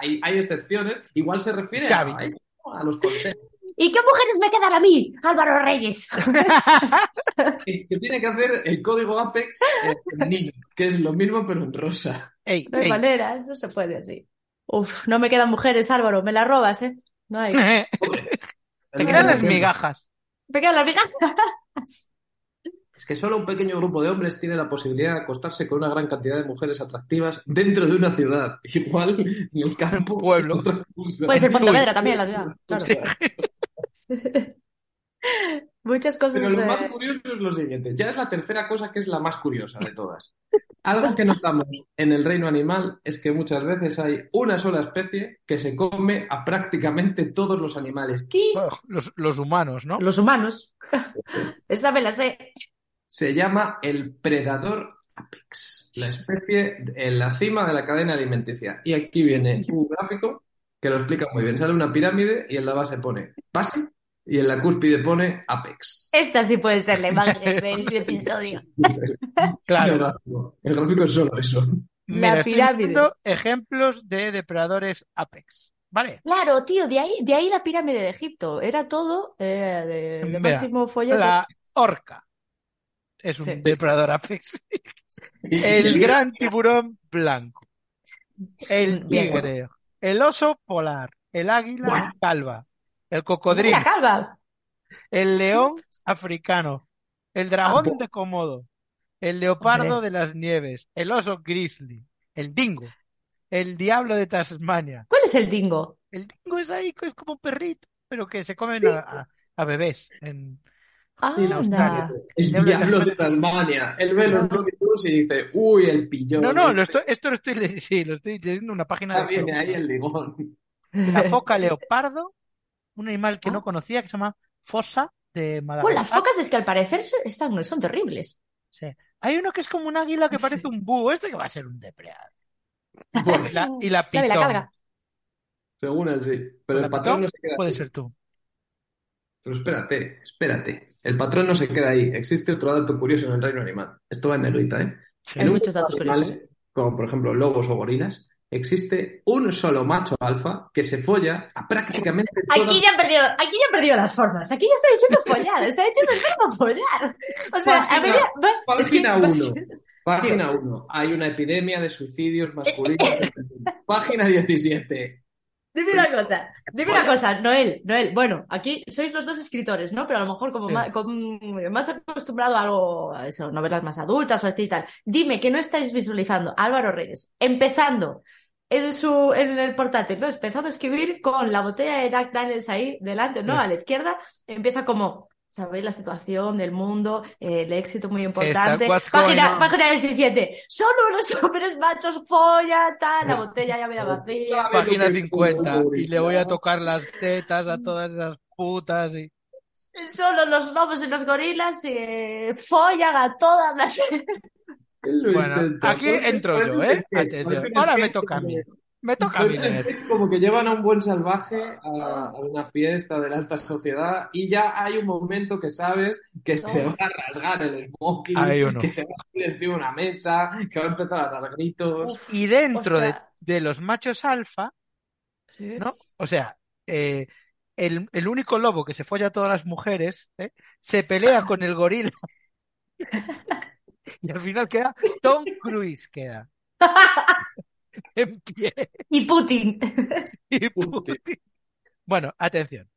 Hay, hay excepciones. Igual se refiere Xavi. a, a los consejos. ¿Y qué mujeres me quedan a mí? Álvaro Reyes. *laughs* que tiene que hacer el código Apex femenino, que es lo mismo pero en rosa. Ey, No hay ey. manera, no se puede así. Uf, no me quedan mujeres, Álvaro, me las robas, ¿eh? No hay. *laughs* Te quedan las migajas. Me quedan las migas. Es que solo un pequeño grupo de hombres tiene la posibilidad de acostarse con una gran cantidad de mujeres atractivas dentro de una ciudad. *laughs* Igual en el campo. Pueblo. Puede ser. Pontevedra también, la ciudad. Claro. *laughs* Muchas cosas. Pero lo más eh, curioso es lo siguiente. Ya es la tercera cosa que es la más curiosa de todas. Algo que notamos en el reino animal es que muchas veces hay una sola especie que se come a prácticamente todos los animales. ¿Qué? Los, los humanos, ¿no? Los humanos. *laughs* Esa me la sé. Se llama el predador apex, la especie en la cima de la cadena alimenticia. Y aquí viene un gráfico que lo explica muy bien. Sale una pirámide y en la base pone base y en la cúspide pone apex. Esta sí puede ser la *laughs* imagen del episodio. El *laughs* Claro. gráfico, el gráfico es solo eso. Mira, La estoy pirámide. ejemplos de depredadores Apex. ¿Vale? Claro, tío, de ahí, de ahí la pirámide de Egipto. Era todo eh, de, de Mira, máximo follete. La orca es un Sí. depredador Apex. El gran tiburón blanco. El tigre. el oso polar, el águila calva, el cocodrilo, La calva. el león africano, el dragón Ah, de Komodo, el leopardo Hombre. de las nieves, el oso grizzly, el dingo, el diablo de Tasmania. ¿Cuál es el dingo? El dingo es ahí, que es como un perrito, pero que se comen a, a- a bebés en, en Australia. El Diablo de diablo de Tasmania. Él ve los Looney Tunes y dice, uy, el pillón. No, no, lo este". estoy, esto lo estoy, *laughs* sí, lo estoy leyendo en una página Ya de viene ahí el ligón. la foca leopardo, un animal que no conocía que se llama fosa de Bueno, las Madagascar. focas es que al parecer son, están, son terribles. Sí. Hay uno que es como un águila que Sí. parece un búho, este que va a ser un depredador. *laughs* Bueno, Y la, y la la según él sí. Pero el patrón no se queda puede ahí. ser tú. Pero espérate, espérate. El patrón no se queda ahí. Existe otro dato curioso en el reino animal. Esto va en negrita, ¿eh? Sí. Hay En muchos datos animales, curiosos. como por ejemplo lobos o gorilas, existe un solo macho alfa que se folla a prácticamente todas Aquí ya han perdido, aquí ya han perdido las formas. Aquí ya está diciendo follar, está diciendo el verbo follar. O sea, a Página- es que Página va- 1. Página 1. Hay una epidemia de suicidios masculinos. *laughs* Página 17. Dime una cosa, dime una cosa, Noel, Noel, bueno, aquí sois los dos escritores, ¿no? Pero a lo mejor como Sí. más, acostumbrado a algo, a eso, novelas más adultas o así y tal. Dime que no estáis visualizando a Álvaro Reyes empezando en su, en el portátil, ¿no? Empezando a escribir con la botella de Jack Daniels ahí delante, ¿no? Sí. A la izquierda, empieza como, sabéis la situación del mundo, eh, el éxito muy importante. Página, página 17. Solo los hombres machos follan, tal, la botella ya media *laughs* vacía. Página Lo que- 50. Y le voy a tocar las tetas a todas esas putas. Y... Solo los lobos y los gorilas eh, follan a todas las... Bueno, intenta. aquí entro yo, ¿eh? Atención. Ahora me toca a mí. Me toca a mí sketch como que llevan a un buen salvaje a, a una fiesta de la alta sociedad y ya hay un momento que sabes que se va a rasgar el smoking, que se va a ir encima de una mesa, que va a empezar a dar gritos. Uf, Y dentro de, los machos alfa, sí. ¿no? O sea, eh, el, el único lobo que se folla a todas las mujeres, ¿eh? se pelea con el gorila. *laughs* *laughs* Y al final queda Tom Cruise, queda *laughs* en pie. Y Putin. *laughs* Y Putin. Bueno, atención.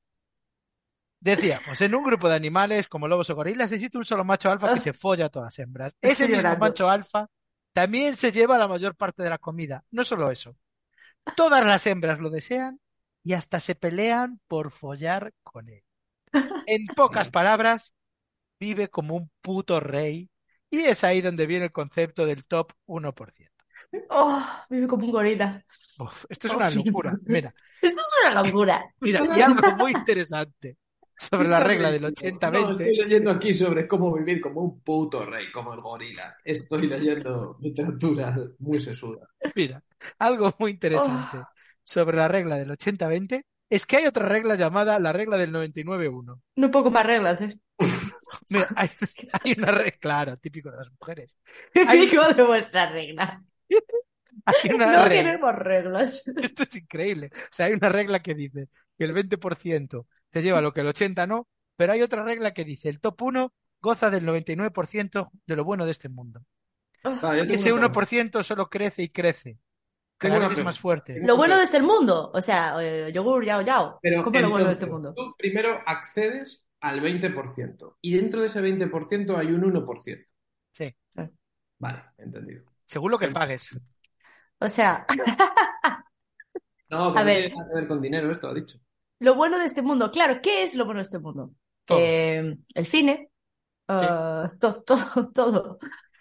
Decíamos, en un grupo de animales como lobos o gorilas existe un solo macho alfa que se folla a todas las hembras. Estoy Ese mismo llorando. macho alfa también se lleva la mayor parte de la comida. No solo eso. Todas las hembras lo desean y hasta se pelean por follar con él. En pocas palabras, vive como un puto rey y es ahí donde viene el concepto del top 1%. Oh, vive como un gorila. Uf, esto es Oh, una locura. Mira, Esto es una locura. mira, y algo muy interesante sobre la regla del No, 80-20. estoy leyendo aquí sobre cómo vivir como un puto rey, como el gorila. Estoy leyendo literatura muy sesuda. Mira, algo muy interesante sobre la regla del 80-20 es que hay otra regla llamada la regla del 99-1. No poco más reglas, ¿eh? *laughs* Mira, hay, hay una regla, claro, típico de las mujeres. *laughs* Hay- Típico de vuestra regla. *laughs* Hay una No regla, tenemos reglas. esto es increíble. O sea, hay una regla que dice que el 20% te lleva lo que el 80% no, pero hay otra regla que dice el top 1 goza del 99% de lo bueno de este mundo. Ah, tengo ese una 1% solo crece y crece. Cada vez es más fuerte. Lo bueno de este mundo. O sea, eh, yogur, yao, yao. Pero ¿Cómo lo bueno de entonces, este mundo? Tú primero accedes al 20% y dentro de ese 20% hay un 1%. Sí, Vale, entendido. según lo que pagues. O sea, No, *laughs* A que no ver. tiene nada que ver con dinero esto, ha dicho. lo bueno de este mundo. Claro, ¿qué es lo bueno de este mundo? Todo. Eh, el cine. eh, to- todo, todo.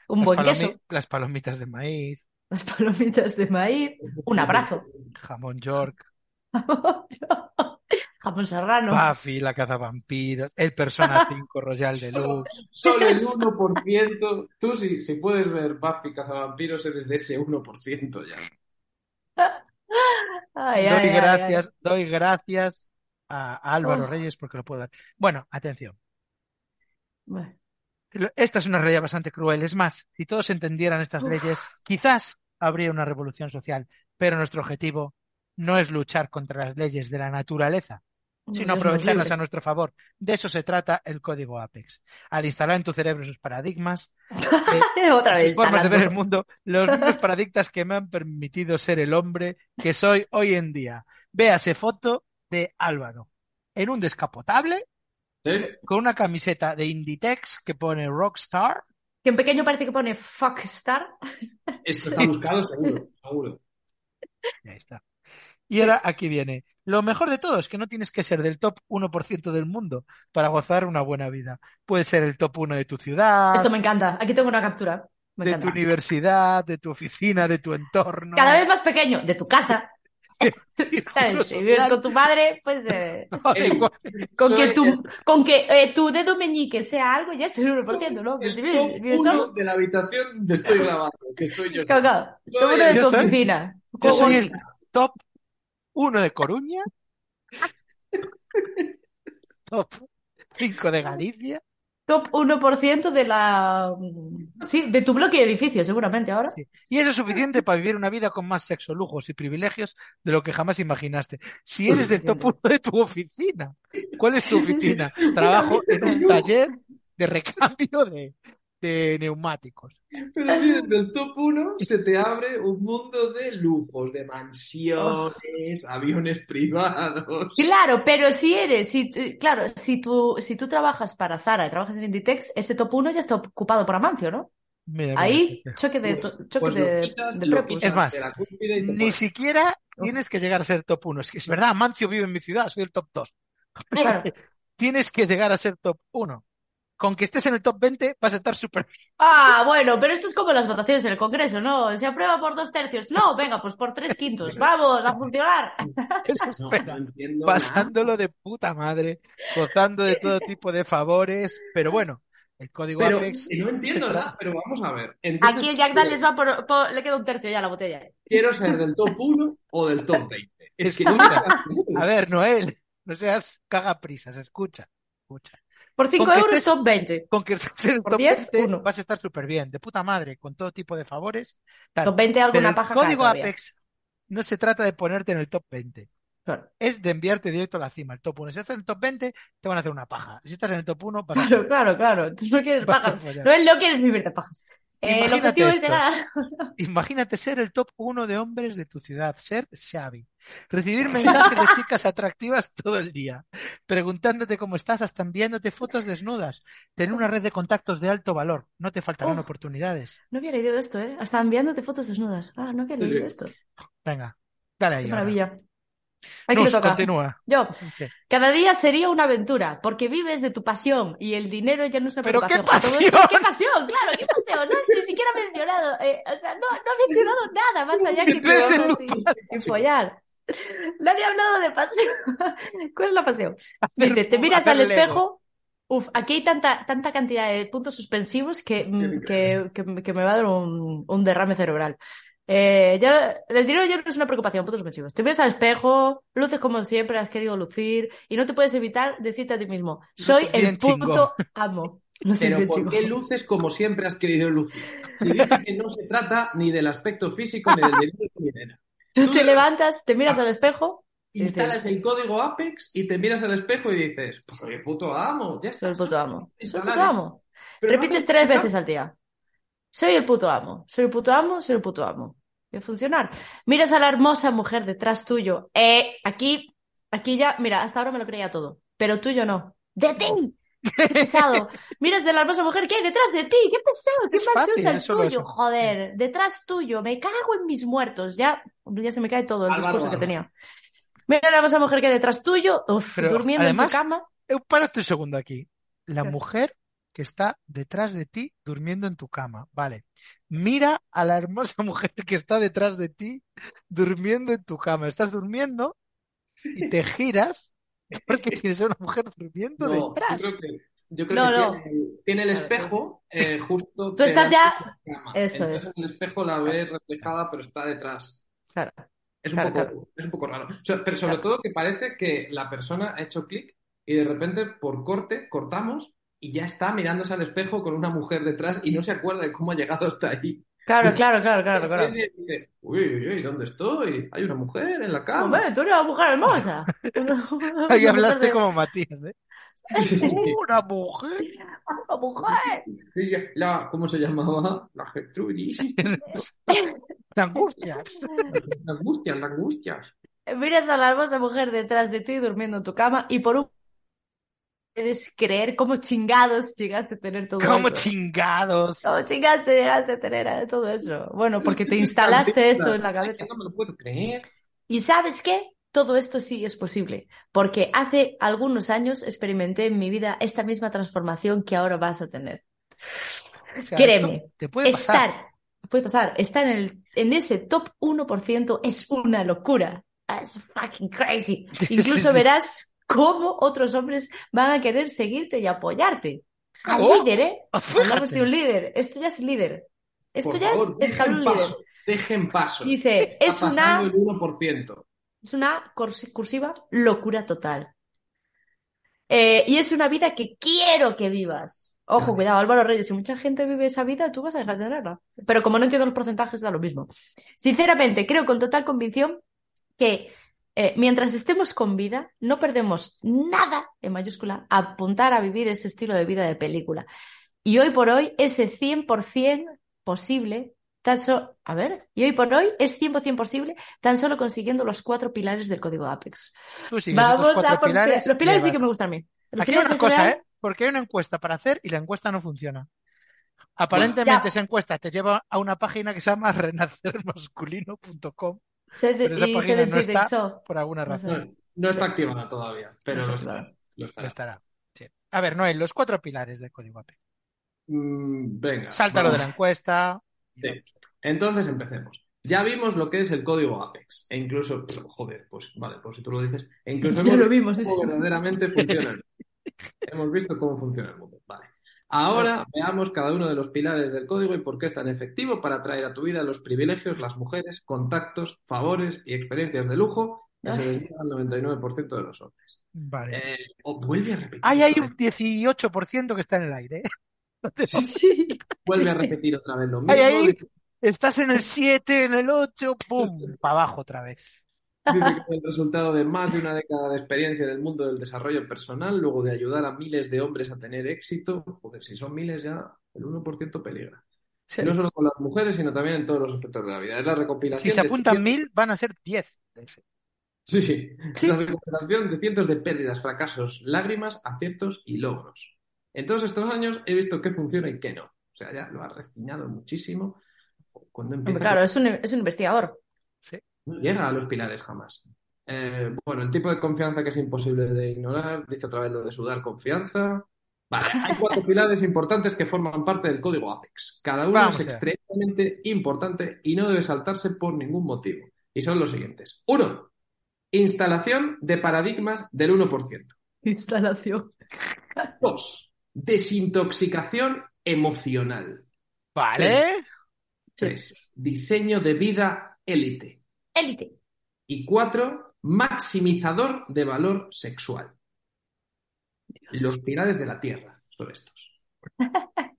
Un Las, buen palomi- queso. las palomitas de maíz, Las palomitas de maíz. Un abrazo. jamón York, *laughs* Jamón *laughs* serrano. Buffy, la cazavampiros, el Persona *laughs* 5 Royal Deluxe. *laughs* Solo el 1%. Tú, si, si puedes ver Buffy Cazavampiros, eres de ese 1% ya. Ay, Doy ay, ay, ay. gracias, doy gracias a a Álvaro Oh. Reyes porque lo puedo dar. Bueno, atención. Bueno, Esta es una realidad bastante cruel. Es más, si todos entendieran estas Uf. leyes, quizás habría una revolución social. Pero nuestro objetivo no es luchar contra las leyes de la naturaleza, sino aprovecharlas a nuestro favor. De eso se trata el código Apex. Al instalar en tu cerebro sus paradigmas, *laughs* Otra vez. sus formas de ver el mundo, los *laughs* mismos paradigmas que me han permitido ser el hombre que soy hoy en día. Véase foto de Álvaro en un descapotable ¿Sí? con una camiseta de Inditex que pone Rockstar. Que en pequeño parece que pone fuck star. Esto está buscado seguro, seguro. Y ahí está. Y ahora aquí viene. Lo mejor de todo es que no tienes que ser del top 1% del mundo para gozar una buena vida. Puedes ser el top 1 de tu ciudad, Esto me encanta. Aquí tengo una captura. Me de tu universidad, de tu oficina, de tu entorno. Cada vez más pequeño, de tu casa. *laughs* *laughs* Si vives con tu madre, pues eh, *laughs* con que tu, con que eh, tu dedo meñique sea algo, ya es el 1%, ¿no? El si top vives, vives uno solo, de la habitación de estoy grabando, que estoy yo. claro, claro. Soy Top uno de tu Yo soy- oficina. Yo soy el top 1 de Coruña, *laughs* top 5 de Galicia. Top 1% de la... Sí, de tu bloque de edificio, seguramente ahora. Sí. Y eso es suficiente para vivir una vida con más sexo, lujos y privilegios de lo que jamás imaginaste. Si eres del top 1 de tu oficina, ¿cuál es tu oficina? Trabajo en un *laughs* taller de recambio de, de neumáticos. Pero si eres del top 1, se te abre un mundo de lujos, de mansiones, aviones privados. Claro, pero si eres, si, eh, claro, si tú, si tú trabajas para Zara y trabajas en Inditex, ese top 1 ya está ocupado por Amancio, ¿no? Mira, Ahí, mira. choque de, Pues- choque pues lo de, quitas, de lo prepus. quitas Es más, de Ni siquiera tienes que llegar a ser top 1. Es que es verdad, Amancio vive en mi ciudad, soy el top 2. *laughs* Claro. Tienes que llegar a ser top 1. Con que estés en el top 20 vas a estar súper Ah, bueno, pero esto es como las votaciones en el Congreso, ¿no? Se aprueba por dos tercios. No, venga, pues por tres quintos. Vamos a funcionar. *laughs* No, no entiendo pasándolo de puta madre, gozando de todo tipo de favores, pero bueno, el código Pero Apex no entiendo nada, pero vamos a ver. Entonces, Aquí el Jack Daniels va por, por- Le queda un tercio ya a la botella. Quiero ser del top 1 o del top 20. Es que no A ver, Noel, no seas cagaprisas, escucha, escucha. Por 5 Con que euros, estés- top 20. Con que estés en el Por top 10, 20 uno. vas a estar súper bien, de puta madre, con todo tipo de favores. tal. Top 20 Pero alguna el paja cae código. Apex no se trata de ponerte en el top 20. Claro, es de enviarte directo a la cima, el top 1. Si estás en el top 20, te van a hacer una paja. Si estás en el top 1, vas a claro, claro, claro. Entonces no quieres *laughs* pajas. No, no quieres vivir de pajas. Eh, el objetivo es esto. llegar. Imagínate ser el top 1 de hombres de tu ciudad, ser Xavi. Recibir *laughs* mensajes de chicas atractivas todo el día, preguntándote cómo estás, hasta enviándote fotos desnudas. Tener una red de contactos de alto valor. No te faltarán Oh. oportunidades. No había leído esto, ¿eh? Hasta enviándote fotos desnudas. Ah, no había leído sí. esto. Venga, dale ahí. Qué ahora. maravilla. Aquí Nus, le toca. continúa. Yo. Sí. Cada día sería una aventura, porque vives de tu pasión y el dinero ya no es una ¿Pero qué preocupación. Esto, pasión? ¿Qué pasión? Claro, qué pasión. No, ni siquiera he mencionado, eh, o sea, no, no he mencionado nada más allá que sin, sin follar. Nadie ha hablado de pasión. *laughs* ¿Cuál es la pasión? Dice, te miras al espejo. Uf, aquí hay tanta, tanta cantidad de puntos suspensivos que, mm, que, que, que me va a dar un, un derrame cerebral. Eh, ya, el dinero ya no es una preocupación, puntos suspensivos. Te ves al espejo, luces como siempre has querido lucir y no te puedes evitar decirte a ti mismo, soy el puto chingón. amo. *laughs* Pero ¿por qué luces como siempre has querido lucir? Si dices que no se trata ni del aspecto físico ni del *laughs* dinero ni de nada. Tú te levantas, te miras al espejo, Instalas el código Apex y te miras al espejo y dices, pues soy el puto amo, ya soy está. el puto amo. *laughs* Soy el puto amo. Repites te- tres veces al día. Soy el puto amo, soy el puto amo, soy el puto amo. Y a funcionar. Miras a la hermosa mujer detrás tuyo. Eh, aquí, aquí ya, mira, hasta ahora me lo creía todo. Pero tuyo no. ¡De ti! ¡Qué *laughs* pesado! Miras de la hermosa mujer que hay detrás de ti. ¡Qué pesado! ¡Qué Es fácil, usa el tuyo! eso. Joder, detrás tuyo. Me cago en mis muertos. Ya, ya se me cae todo el Álvaro, discurso que tenía. Mira a la hermosa mujer que hay detrás tuyo. Uf, Pero, durmiendo además- en tu cama. Eh, párate un segundo aquí. La mujer que está detrás de ti durmiendo en tu cama. Vale. Mira a la hermosa *laughs* mujer que está detrás de ti durmiendo en tu cama. Estás durmiendo y te giras *laughs* porque tienes a una mujer durmiendo No, yo detrás. creo que, yo creo No, que no. Tiene, tiene el espejo eh, justo. Tú estás ya- de la cama. Eso Entonces es. el espejo la ves reflejada, pero está detrás. Claro. Es un, Claro, poco, claro. es un poco raro. Pero sobre Claro. todo que parece que la persona ha hecho clic y de repente por corte cortamos y ya está mirándose al espejo con una mujer detrás y no se acuerda de cómo ha llegado hasta ahí. Claro, claro, claro, claro, claro. Y dice, uy, uy, uy, ¿dónde estoy? Hay una mujer en la cama. Hombre, tú eres una mujer hermosa. *laughs* Ahí hablaste como Matías, ¿eh? Una mujer. Una mujer. La, ¿Cómo se llamaba? La Gertrudis. *laughs* La angustia. La angustia, la angustia. Miras a la hermosa mujer detrás de ti durmiendo en tu cama y por un puedes creer cómo chingados llegaste a tener todo Como eso. chingados. ¿Cómo chingaste llegaste a tener todo eso? Bueno, porque te *laughs* instalaste esto en la cabeza. no me lo puedo creer. ¿Y sabes qué? Todo esto sí es posible, porque hace algunos años experimenté en mi vida esta misma transformación que ahora vas a tener. O sea, Créeme, Te puede pasar. Estar, puede pasar, estar en, el, en ese top 1% es una locura. Es fucking crazy. *laughs* Incluso verás cómo otros hombres van a querer seguirte y apoyarte. Al Oh, líder, ¿eh? Hablamos de un líder. Esto ya es líder. Esto Por ya favor, es escalón líder. paso. Dejen paso. Dice, Está es una, pasando el 1%. es una cursi- cursiva locura total. Eh, y es una vida que quiero que vivas. Ojo, cuidado, Álvaro Reyes, si mucha gente vive esa vida, tú vas a dejar de tenerla. Pero como no entiendo los porcentajes, da lo mismo. Sinceramente, creo con total convicción que eh, mientras estemos con vida, no perdemos nada, en mayúscula, a apuntar a vivir ese estilo de vida de película. Y hoy por hoy, ese 100% posible, tan solo, a ver, y hoy por hoy es 100% posible, tan solo consiguiendo los cuatro pilares del código Apex. Tú Vamos a por pilares. Los pilares sí que me gustan a mí. Los Aquí hay una cosa, general, ¿eh? Porque hay una encuesta para hacer y la encuesta no funciona. Aparentemente Ya. esa encuesta te lleva a una página que se llama *laughs* renacermasculino.com se de- pero esa y se página no está. desindexó. por alguna razón. No, no está activada todavía, pero No lo estará. Lo Lo estará. Sí. A ver, Noel, los cuatro pilares del código APE. Mm, venga. Sáltalo vamos. de la encuesta. Sí. Entonces empecemos. Ya vimos lo que es el código Apex. E incluso, joder, pues vale, pues si tú lo dices. E incluso Ya hemos lo vimos, visto cómo verdaderamente funciona. *laughs* Hemos visto cómo funciona el mundo. Ahora veamos cada uno de los pilares del código y por qué es tan efectivo para traer a tu vida los privilegios, las mujeres, contactos, favores y experiencias de lujo que se les niega al 99% de los hombres. Vale. Eh, o vuelve a repetir. Ay, hay un 18% que está en el aire. ¿eh? *laughs* Sí. Vuelve a repetir otra vez lo mismo. Ay, Dice- Estás en el 7, en el 8, ¡pum! Para abajo otra vez. Dice que es el resultado de más de una década de experiencia en el mundo del desarrollo personal, luego de ayudar a miles de hombres a tener éxito. Joder, si son miles ya, el 1% peligra. No solo con las mujeres, sino también en todos los aspectos de la vida. Es la recopilación Si se apuntan mil, van a ser 10. Sí, sí. Sí. Es la recopilación de cientos de pérdidas, fracasos, lágrimas, aciertos y logros. En todos estos años he visto qué funciona y qué no. O sea, ya lo ha refinado muchísimo. Cuando empieza claro, es un, es un investigador. No llega a los pilares jamás. Eh, bueno, el tipo de confianza que es imposible de ignorar, dice otra vez lo de sudar confianza. Vale, hay cuatro *laughs* pilares importantes que forman parte del código Apex. Cada uno Vamos es extremadamente importante y no debe saltarse por ningún motivo. Y son los siguientes. Uno, instalación de paradigmas del 1%. Instalación. Dos, desintoxicación emocional. Vale. Tres, diseño de vida élite. Élite. Y cuatro, maximizador de valor sexual. Los pilares de la Tierra son estos. *laughs*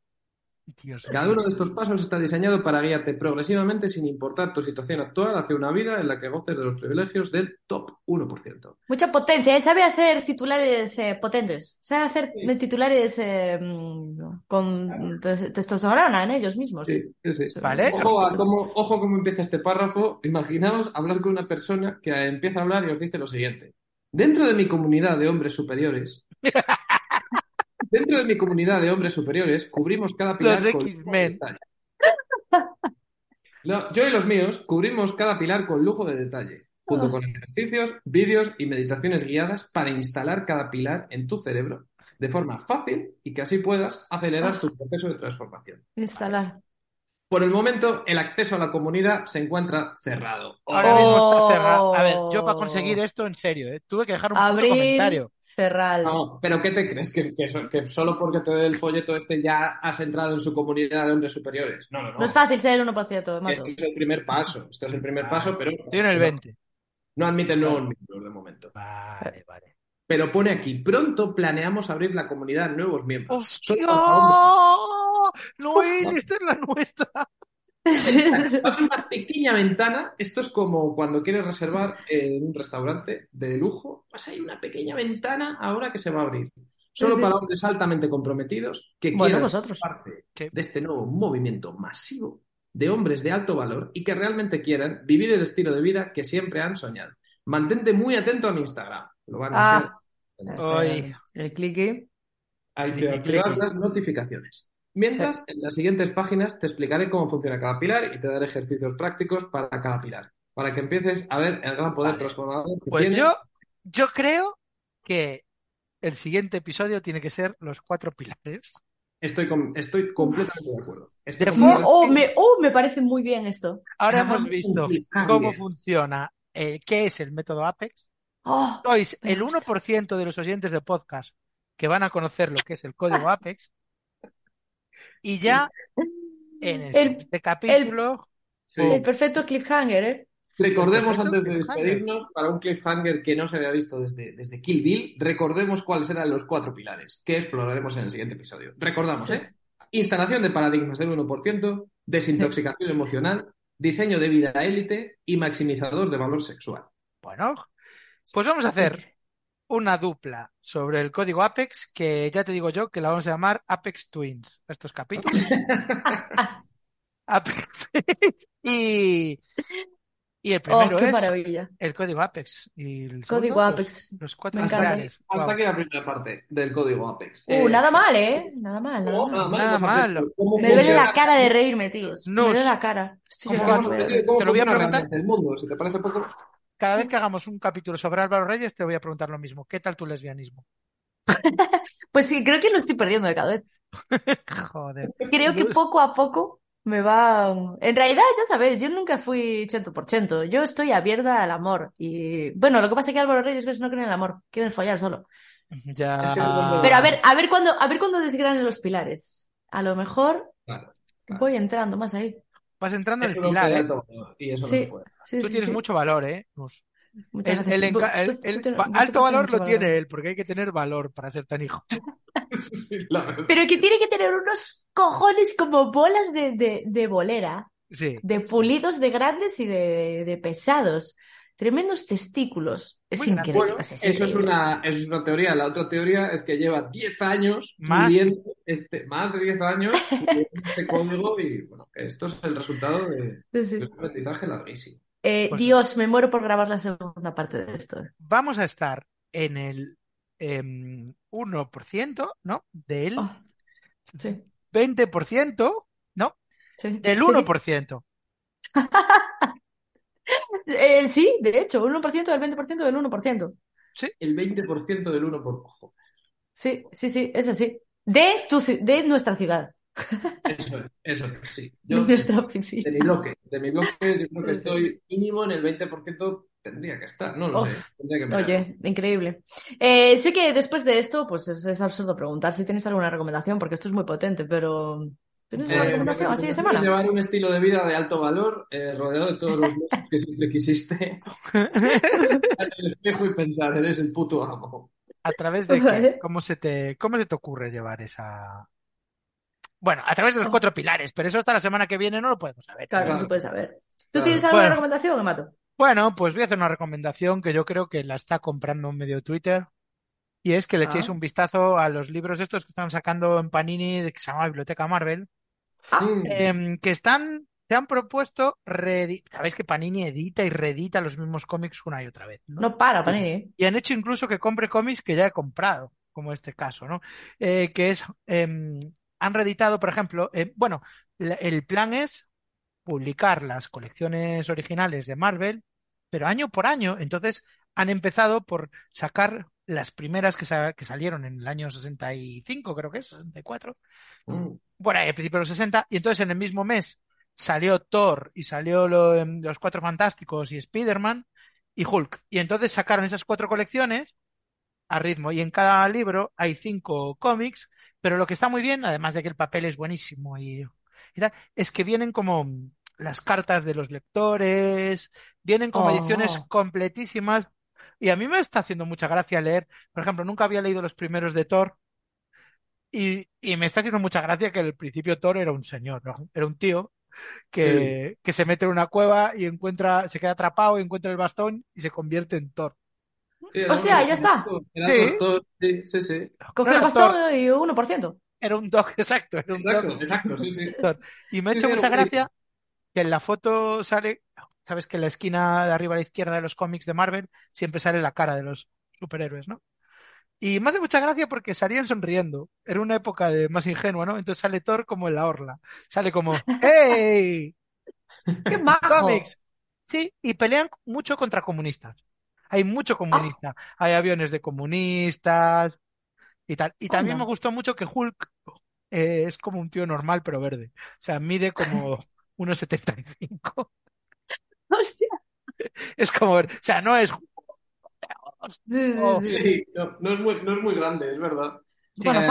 Dios Cada uno de estos pasos está diseñado para guiarte progresivamente sin importar tu situación actual hacia una vida en la que goces de los privilegios del top 1%. Mucha potencia, ¿eh? Sabe hacer titulares eh, potentes. Sabe hacer Sí. titulares eh, mm, con tes- testosterona en ellos mismos. Sí, sí, sí. Vale. Ojo a cómo, ojo cómo empieza este párrafo. Imaginaos hablar con una persona que empieza a hablar y os dice lo siguiente. Dentro de mi comunidad de hombres superiores, *laughs* dentro de mi comunidad de hombres superiores, cubrimos cada pilar Los con lujo de X-Men. yo y los míos cubrimos cada pilar con lujo de detalle, junto con ejercicios, vídeos y meditaciones guiadas para instalar cada pilar en tu cerebro de forma fácil y que así puedas acelerar tu proceso de transformación. Instalar. Por el momento, el acceso a la comunidad se encuentra cerrado. Ahora mismo Oh. está cerrado. A ver, yo para conseguir esto, en serio, ¿eh? tuve que dejar un Abrir, comentario. cerrar. No, pero ¿qué te crees? ¿Que, que so- que solo porque te dé el folleto este ya has entrado en su comunidad de hombres superiores? No, no, no. No es fácil ser el 1%, mato. Esto es el primer paso. Esto es el primer Vale. paso, pero en el 20. no admiten nuevos miembros de momento. Vale, vale. Pero pone aquí, pronto planeamos abrir la comunidad a nuevos miembros. ¡Hostia! Noel, esta es la nuestra. Va a haber una pequeña ventana. Esto es como cuando quieres reservar en un restaurante de lujo. Pues hay una pequeña ventana ahora que se va a abrir. Solo sí. para hombres altamente comprometidos que Bueno, quieran vosotros. ser parte Sí. de este nuevo movimiento masivo de hombres de alto valor y que realmente quieran vivir el estilo de vida que siempre han soñado. Mantente muy atento a mi Instagram. Lo van a Ah. hacer. Hoy. El clicky. Hay que activar las notificaciones. Mientras, en las siguientes páginas te explicaré cómo funciona cada pilar y te daré ejercicios prácticos para cada pilar, para que empieces a ver el gran poder Vale. transformador que Pues tiene. yo, yo creo que el siguiente episodio tiene que ser los cuatro pilares. Estoy, estoy completamente de acuerdo. Estoy De Oh, completamente- oh, me, oh, me parece muy bien esto. Ahora hemos visto cómo funciona, eh, qué es el método Apex. Oh, Sois el gusta. 1% de los oyentes de podcast que van a conocer lo que es el código Apex. Y ya en el, El- siguiente capítulo, Sí. el perfecto cliffhanger, ¿eh? Recordemos antes de despedirnos, para un cliffhanger que no se había visto desde, desde Kill Bill, recordemos cuáles eran los cuatro pilares que exploraremos en el siguiente episodio. Recordamos, Sí. ¿eh? Instalación de paradigmas del 1%, desintoxicación emocional, diseño de vida élite y maximizador de valor sexual. bueno, pues vamos a hacer una dupla sobre el código Apex que ya te digo yo que la vamos a llamar Apex Twins. Estos capítulos. *laughs* Apex. Y, y el Oh, primero qué es maravilla. el código Apex. Y el Código segundo, Apex. Los, los cuatro pilares. Hasta Guau. aquí la primera parte del código Apex. Uh, Eh, nada mal, ¿eh? Nada mal, nada no, mal. Nada pues, mal. ¿cómo Me duele la cara de reírme, tío. Nus. Me duele la cara. Estoy ¿Cómo. Te lo voy a preguntar. el mundo? Si te parece poco... Cada vez que hagamos un capítulo sobre Álvaro Reyes, te voy a preguntar lo mismo. ¿Qué tal tu lesbianismo? *laughs* Pues sí, creo que lo estoy perdiendo de cada vez. *laughs* Joder. Creo que poco a poco me va... En realidad, ya sabes, yo nunca fui chento por chento. Yo estoy abierta al amor. Y bueno, lo que pasa es que Álvaro Reyes no creen en el amor. Quieren follar solo. Ya. Pero a ver, a ver cuándo, a ver cuándo desgranen los pilares. A lo mejor Claro, claro. voy entrando más ahí. Vas entrando en el pilar, ¿eh? y eso no Sí. se puede. Sí, Tú sí, tienes sí. mucho valor, ¿eh? Muchas El, Tú- tú- tú alto valor lo tiene él, porque hay que tener valor para ser tan hijo. *laughs* Sí. Pero que tiene que tener unos cojones como bolas de, de, de bolera, Sí. de pulidos de grandes y de, de pesados. Tremendos testículos. Es bien, increíble. Bueno, es eso es increíble. una, eso es una teoría. La otra teoría es que lleva 10 años Más. este, más de 10 años *laughs* este código y bueno, esto es el resultado de, Sí, de un aprendizaje larguísimo. Eh, Pues- Dios, me muero por grabar la segunda parte de esto. Vamos a estar en el em, 1%, ¿no? Del Oh, sí, 20%, ¿no? sí, Del sí. 1%. *laughs* Eh, sí, de hecho, un 1% del 20% del 1%. El 20% del 1 por ojo. Sí, sí, sí, es así. De, tu, de nuestra ciudad, Eso es, eso es, sí. de nuestra de oficina. mi bloque, de mi bloque, yo creo que Sí, sí, estoy mínimo en el 20%, tendría que estar, no lo Uf. sé, tendría que mirar. Oye, increíble. Eh, sé que después de esto, pues es, es absurdo preguntar si tienes alguna recomendación, porque esto es muy potente, pero ¿tienes Eh, alguna mi recomendación así de semana? Llevar un estilo de vida de alto valor, eh, rodeado de todos los *laughs* lujos que siempre quisiste. *laughs* el espejo y pensar, eres el puto amo. ¿A través de qué? ¿Cómo se te, cómo se te ocurre llevar esa... Bueno, a través de los cuatro pilares, pero eso hasta la semana que viene no lo podemos saber. Claro, no se puede saber. ¿Tú Claro. tienes alguna Bueno. recomendación, Emato? Bueno, pues voy a hacer una recomendación que yo creo que la está comprando medio Twitter. Y es que le echéis Ah. un vistazo a los libros estos que están sacando en Panini, que se llama Biblioteca Marvel, Mm. em, que están, se han propuesto, sabéis que Panini edita y reedita los mismos cómics una y otra vez, ¿no? no para, Panini. Y han hecho incluso que compre cómics que ya he comprado, como este caso, ¿no? Eh, que es, em, han reeditado, por ejemplo, eh, bueno, el plan es publicar las colecciones originales de Marvel, pero año por año. Entonces han empezado por sacar las primeras que, sa- que salieron en el año 65, creo que es, 64 Mm. bueno, al principio de los 60, y entonces en el mismo mes salió Thor y salió lo- em, Los Cuatro Fantásticos y Spider-Man y Hulk. Y entonces sacaron esas cuatro colecciones a ritmo, y en cada libro hay cinco cómics, pero lo que está muy bien, además de que el papel es buenísimo y, y tal, es que vienen como las cartas de los lectores, vienen como Oh. ediciones completísimas, y a mí me está haciendo mucha gracia leer, por ejemplo, nunca había leído los primeros de Thor, y, y me está haciendo mucha gracia que al principio Thor era un señor, ¿no? Era un tío que, que se mete en una cueva y encuentra, se queda atrapado y encuentra el bastón y se convierte en Thor. Sí, Hostia, un- ya está. Sí. sí, sí, sí. Cogió el bastón y 1%. Era un Thor, *laughs* exacto, era un Exacto, Thor. exacto, sí, sí. *laughs* Y me ha Sí, hecho mucha gracia que en la foto sale, sabes que en la esquina de arriba a la izquierda de los cómics de Marvel siempre sale la cara de los superhéroes, ¿no? Y me hace mucha gracia porque salían sonriendo. Era una época de más ingenua, ¿no? Entonces sale Thor como en la orla. Sale como, *laughs* ¡Hey! *laughs* ¡Qué majo! cómics. Sí, y pelean mucho contra comunistas. Hay mucho comunista. Hay aviones de comunistas y tal. Y también me gustó mucho que Hulk eh, es como un tío normal pero verde. O sea, mide como *laughs* 1,75. Hostia. Es como, o sea, no es... Sí, sí, Oh, sí. Sí, no, no es muy, no es muy grande, es verdad. Bueno, Eh,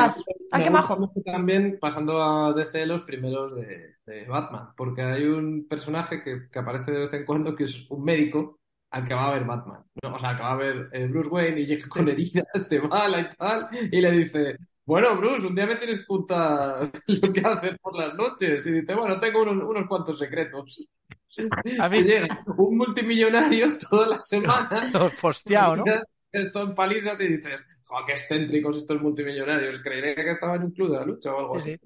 me qué majo. también, pasando a DC, los primeros de, de Batman, porque hay un personaje que, que aparece de vez en cuando que es un médico al que va a ver Batman. ¿no? O sea, que va a ver eh, Bruce Wayne y llega con heridas de bala y tal, y le dice, bueno, Bruce, un día me tienes que contar *laughs* lo que haces por las noches. Y dice, bueno, tengo unos, unos cuantos secretos. A mí- llega un multimillonario *laughs* toda la semana *laughs* Fosteado, ¿no? esto en palizas y dices, jo, qué excéntricos estos multimillonarios. Creeré que estaba en un club de la lucha o algo Sí, así.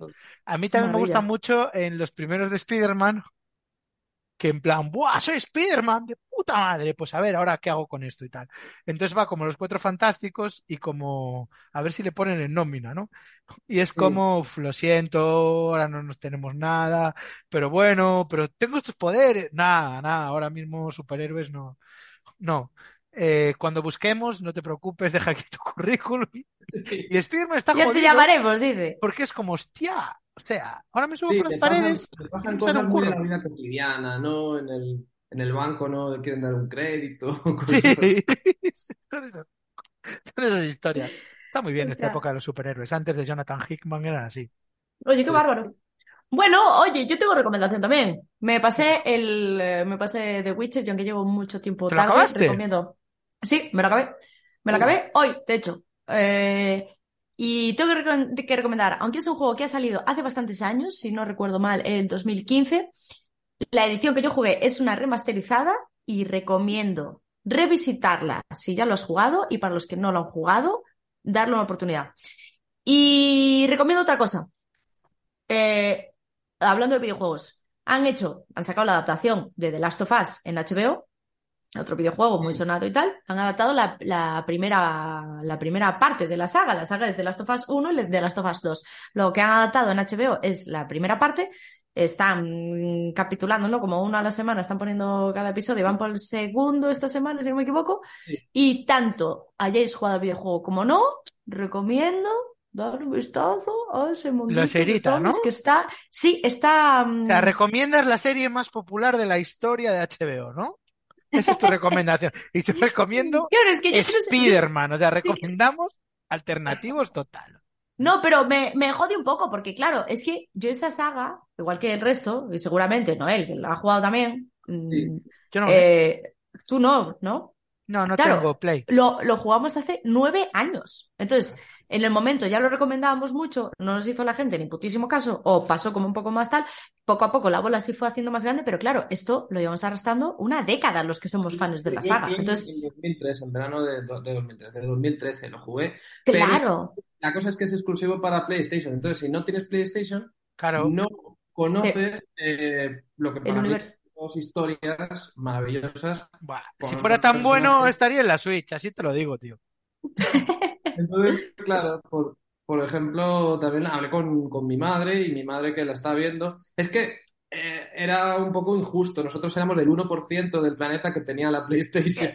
A mí también me gusta mucho en los primeros de Spider-Man que en plan, ¡buah, soy Spider-Man! ¡De puta madre! Pues a ver, ahora qué hago con esto y tal. Entonces va como los cuatro fantásticos y como a ver si le ponen en nómina, ¿no? Y es como, "Uf, lo siento, ahora no nos tenemos nada, pero bueno, pero tengo estos poderes. Nada, nada, ahora mismo superhéroes no. No. Eh, cuando busquemos, no te preocupes, *laughs* deja aquí tu currículum. Sí, Y Spider-Man está Ya te jodido llamaremos, dice. porque es como, hostia, o sea, ahora me subo Sí, por las pasan, paredes. te pasan usar cosas muy de curro. la vida cotidiana, ¿no? En el, en el banco, ¿no? Le quieren dar un crédito, *laughs* *laughs* Sí, cosas así. son esas, son esas historias. Está muy bien esta época de los superhéroes. Antes de Jonathan Hickman eran así. Oye, qué Sí. bárbaro. Bueno, oye, yo tengo recomendación también. Me pasé el, eh, me pasé The Witcher, yo aunque llevo mucho tiempo ¿Te lo tarde, acabaste? recomiendo. Sí, me lo acabé. Me lo acabé hoy, de hecho. Eh, y tengo que recomendar, aunque es un juego que ha salido hace bastantes años, si no recuerdo mal, en 2015, la edición que yo jugué es una remasterizada y recomiendo revisitarla si ya lo has jugado y para los que no lo han jugado, darle una oportunidad. Y recomiendo otra cosa. Eh, hablando de videojuegos, han hecho, han sacado la adaptación de The Last of Us en HBO, otro videojuego muy sonado y tal. Han adaptado la, la primera, la primera parte de la saga. La saga es The Last of Us 1 y The Last of Us 2. Lo que han adaptado en HBO es la primera parte. Están capitulando, ¿no? Como una a la semana, están poniendo cada episodio. Van por el segundo esta semana, si no me equivoco. Sí. Y tanto hayáis jugado al videojuego como no, recomiendo dar un vistazo a ese mundito de serita, ¿no? que está, sí, está, mm, O sea, recomiendas la serie más popular de la historia de HBO, ¿no? Esa es tu recomendación. Y te recomiendo Claro, es que Spider-Man. O sea, recomendamos alternativos total. No, pero me, me jode un poco porque, claro, es que yo esa saga, igual que el resto, y seguramente Noel, que la ha jugado también, mm, Sí. Yo no, eh, tú no, ¿no? no, no claro. tengo Play. Lo, lo jugamos hace nueve años. Entonces, en el momento ya lo recomendábamos mucho, no nos hizo la gente ni putísimo caso, o pasó como un poco más tal. Poco a poco la bola sí fue haciendo más grande, pero claro, esto lo llevamos arrastrando una década los que somos fans de la saga. Entonces, en 2003, en verano de, de 2013, de 2013 lo jugué. pero- claro, La cosa es que es exclusivo para PlayStation. Entonces, si no tienes PlayStation, Claro. no conoces eh, lo que para mí dos historias maravillosas. Si fuera tan bueno, estaría en la Switch, así te lo digo, tío. Entonces, claro, por, por ejemplo, también hablé con, con mi madre y mi madre que la está viendo. Es que eh, era un poco injusto. Nosotros éramos del 1% del planeta que tenía la PlayStation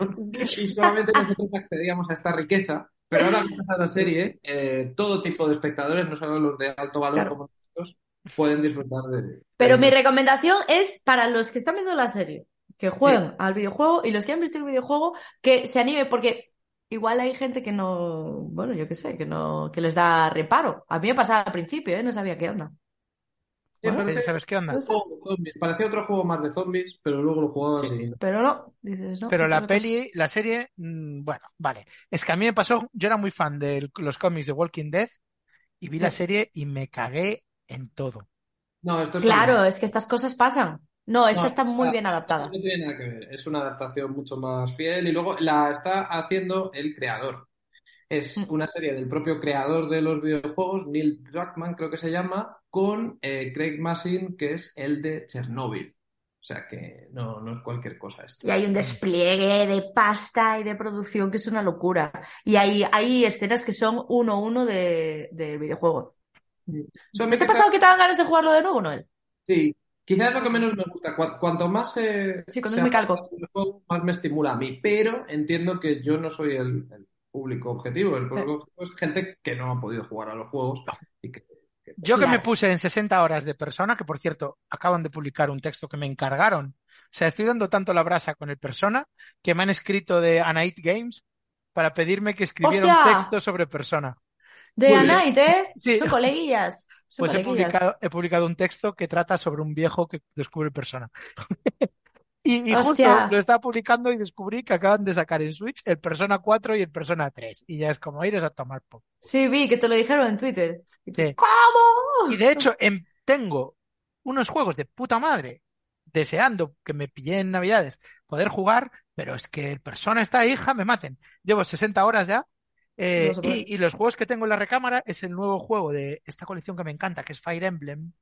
y solamente nosotros accedíamos a esta riqueza. Pero ahora, gracias a la serie, eh, todo tipo de espectadores, no solo los de alto valor Claro. como nosotros, pueden disfrutar de. Pero de- mi recomendación es para los que están viendo la serie, que jueguen al videojuego y los que han visto el videojuego, que se anime, porque igual hay gente que no, bueno, yo qué sé, que no, que les da reparo. A mí me pasaba al principio, ¿eh? No sabía qué onda. Sí, Bueno, parece- ¿Sabes qué onda? Parecía otro juego más de zombies, pero luego lo jugaba Sí, así. pero no, dices, no. Pero la cosa. peli, la serie, mm, bueno, vale. Es que a mí me pasó, yo era muy fan de los cómics de Walking Dead y vi la serie y me cagué en todo. No, esto es Claro, es que estas cosas pasan. No, esta No, está muy ah, bien adaptada. No tiene nada que ver, es una adaptación mucho más fiel y luego la está haciendo el creador. Es Mm. una serie del propio creador de los videojuegos, Neil Druckmann creo que se llama, con eh, Craig Mazin, que es el de Chernobyl. O sea que no, no es cualquier cosa esto. Y hay un despliegue de pasta y de producción que es una locura. Y hay, hay escenas que son uno a uno de, del videojuego. Solamente ¿Te ha pasado que te dan ganas de jugarlo de nuevo, Noel? Sí, quizás es lo que menos me gusta. Cu- cuanto más se, Sí, cuando se es muy calco. videojuego, más me estimula a mí. Pero entiendo que yo no soy el, el público objetivo. El público objetivo es gente que no ha podido jugar a los juegos y que, que- Yo que me puse en 60 horas de persona, que por cierto, acaban de publicar un texto que me encargaron. O sea, estoy dando tanto la brasa con el persona que me han escrito de Anait Games para pedirme que escribiera un texto sobre persona. De Muy A bien. Night, ¿eh? Sí. Son coleguillas. Pues he publicado, he publicado un texto que trata sobre un viejo que descubre persona. *laughs* Y, y justo lo estaba publicando y descubrí que acaban de sacar en Switch el Persona 4 y el Persona 3. Y ya es como iros a tomar poco. Sí, vi que te lo dijeron en Twitter. Y tú, Sí. ¿Cómo? Y de hecho, tengo unos juegos de puta madre deseando que me pille en Navidades poder jugar, pero es que el Persona está hija, me maten. Llevo 60 horas ya. Eh, No y, y los juegos que tengo en la recámara es el nuevo juego de esta colección que me encanta, que es Fire Emblem,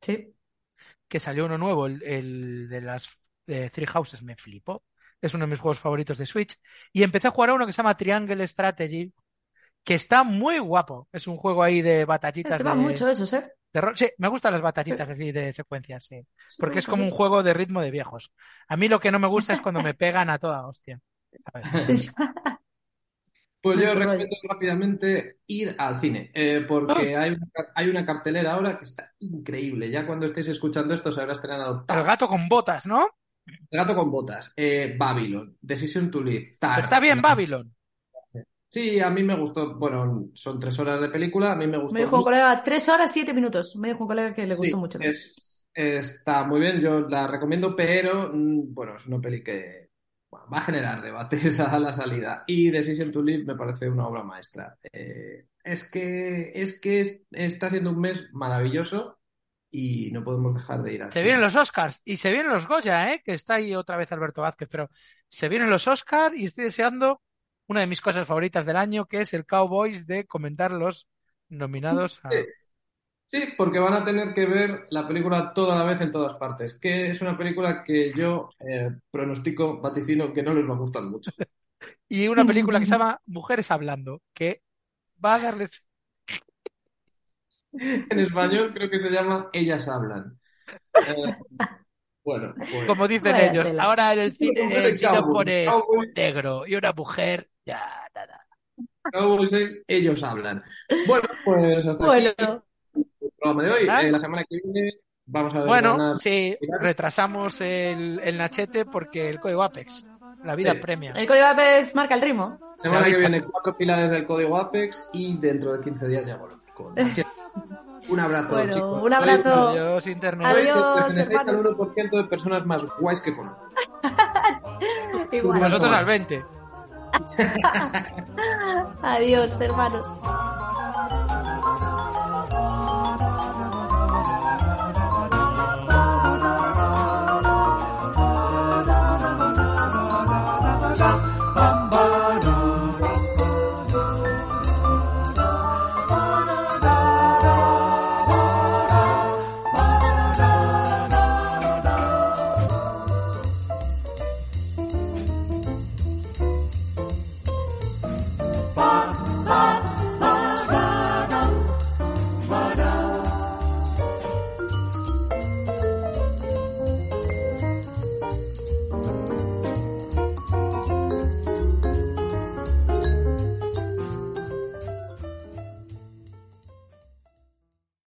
Sí. que salió uno nuevo, el, el de las Three Houses, me flipó. Es uno de mis juegos favoritos de Switch. Y empecé a jugar a uno que se llama Triangle Strategy, que está muy guapo. Es un juego ahí de batallitas Te van de, mucho esos, ¿eh? de. Sí, me gustan las batallitas así de secuencias, sí. Porque es como un juego de ritmo de viejos. A mí lo que no me gusta es cuando me *laughs* pegan a toda hostia. *laughs* Pues yo recomiendo rápidamente ir al cine, eh, porque hay una, car- hay una cartelera ahora que está increíble. Ya cuando estéis escuchando esto se habrá estrenado El gato con botas, ¿no? El gato con botas, eh, Babylon, Decision to Live, Tar. Pero está bien Babylon. Sí, a mí me gustó. Bueno, son tres horas de película, a mí me gustó Me dijo un colega, tres horas, siete minutos. Me dijo un colega que le Sí, gustó mucho. es, está muy bien, yo la recomiendo, pero mm, bueno, es una peli que va a generar debates *laughs* a la salida. Y Decision to Live me parece una obra maestra. Eh, es que, es que es- está siendo un mes maravilloso y no podemos dejar de ir al Se vienen los Oscars y se vienen los Goya, ¿eh? Que está ahí otra vez Alberto Vázquez, pero se vienen los Oscars y estoy deseando una de mis cosas favoritas del año, que es el Cowboys de comentar los nominados a... Sí. Porque van a tener que ver la película toda la vez en todas partes, que es una película que yo eh, pronostico, vaticino, que no les va a gustar mucho. *laughs* Y una película que se llama Mujeres Hablando, que va a darles... *laughs* En español creo que se llama Ellas hablan. Eh, bueno, pues Como dicen Vaya ellos, tela. ahora en el cine, si no pones un negro y una mujer, ya nada. Cowboys es Ellos hablan. Bueno, pues hasta Bueno, aquí programa de hoy. Eh, la semana que viene vamos a Bueno, sí, retrasamos el, el nachete porque el código Apex, la vida Sí. premia. el código Apex marca el ritmo. semana que viene cuatro pilares del código Apex y dentro de 15 días ya volvemos *laughs* con Machete. Un abrazo, Bueno, chicos. un abrazo. Adiós, Internet. Sois- Adiós, pertenecéis al hermanos. 1% de personas más guays que conozco. *laughs* Igual. Nosotros al 20. *laughs* Adiós, hermanos.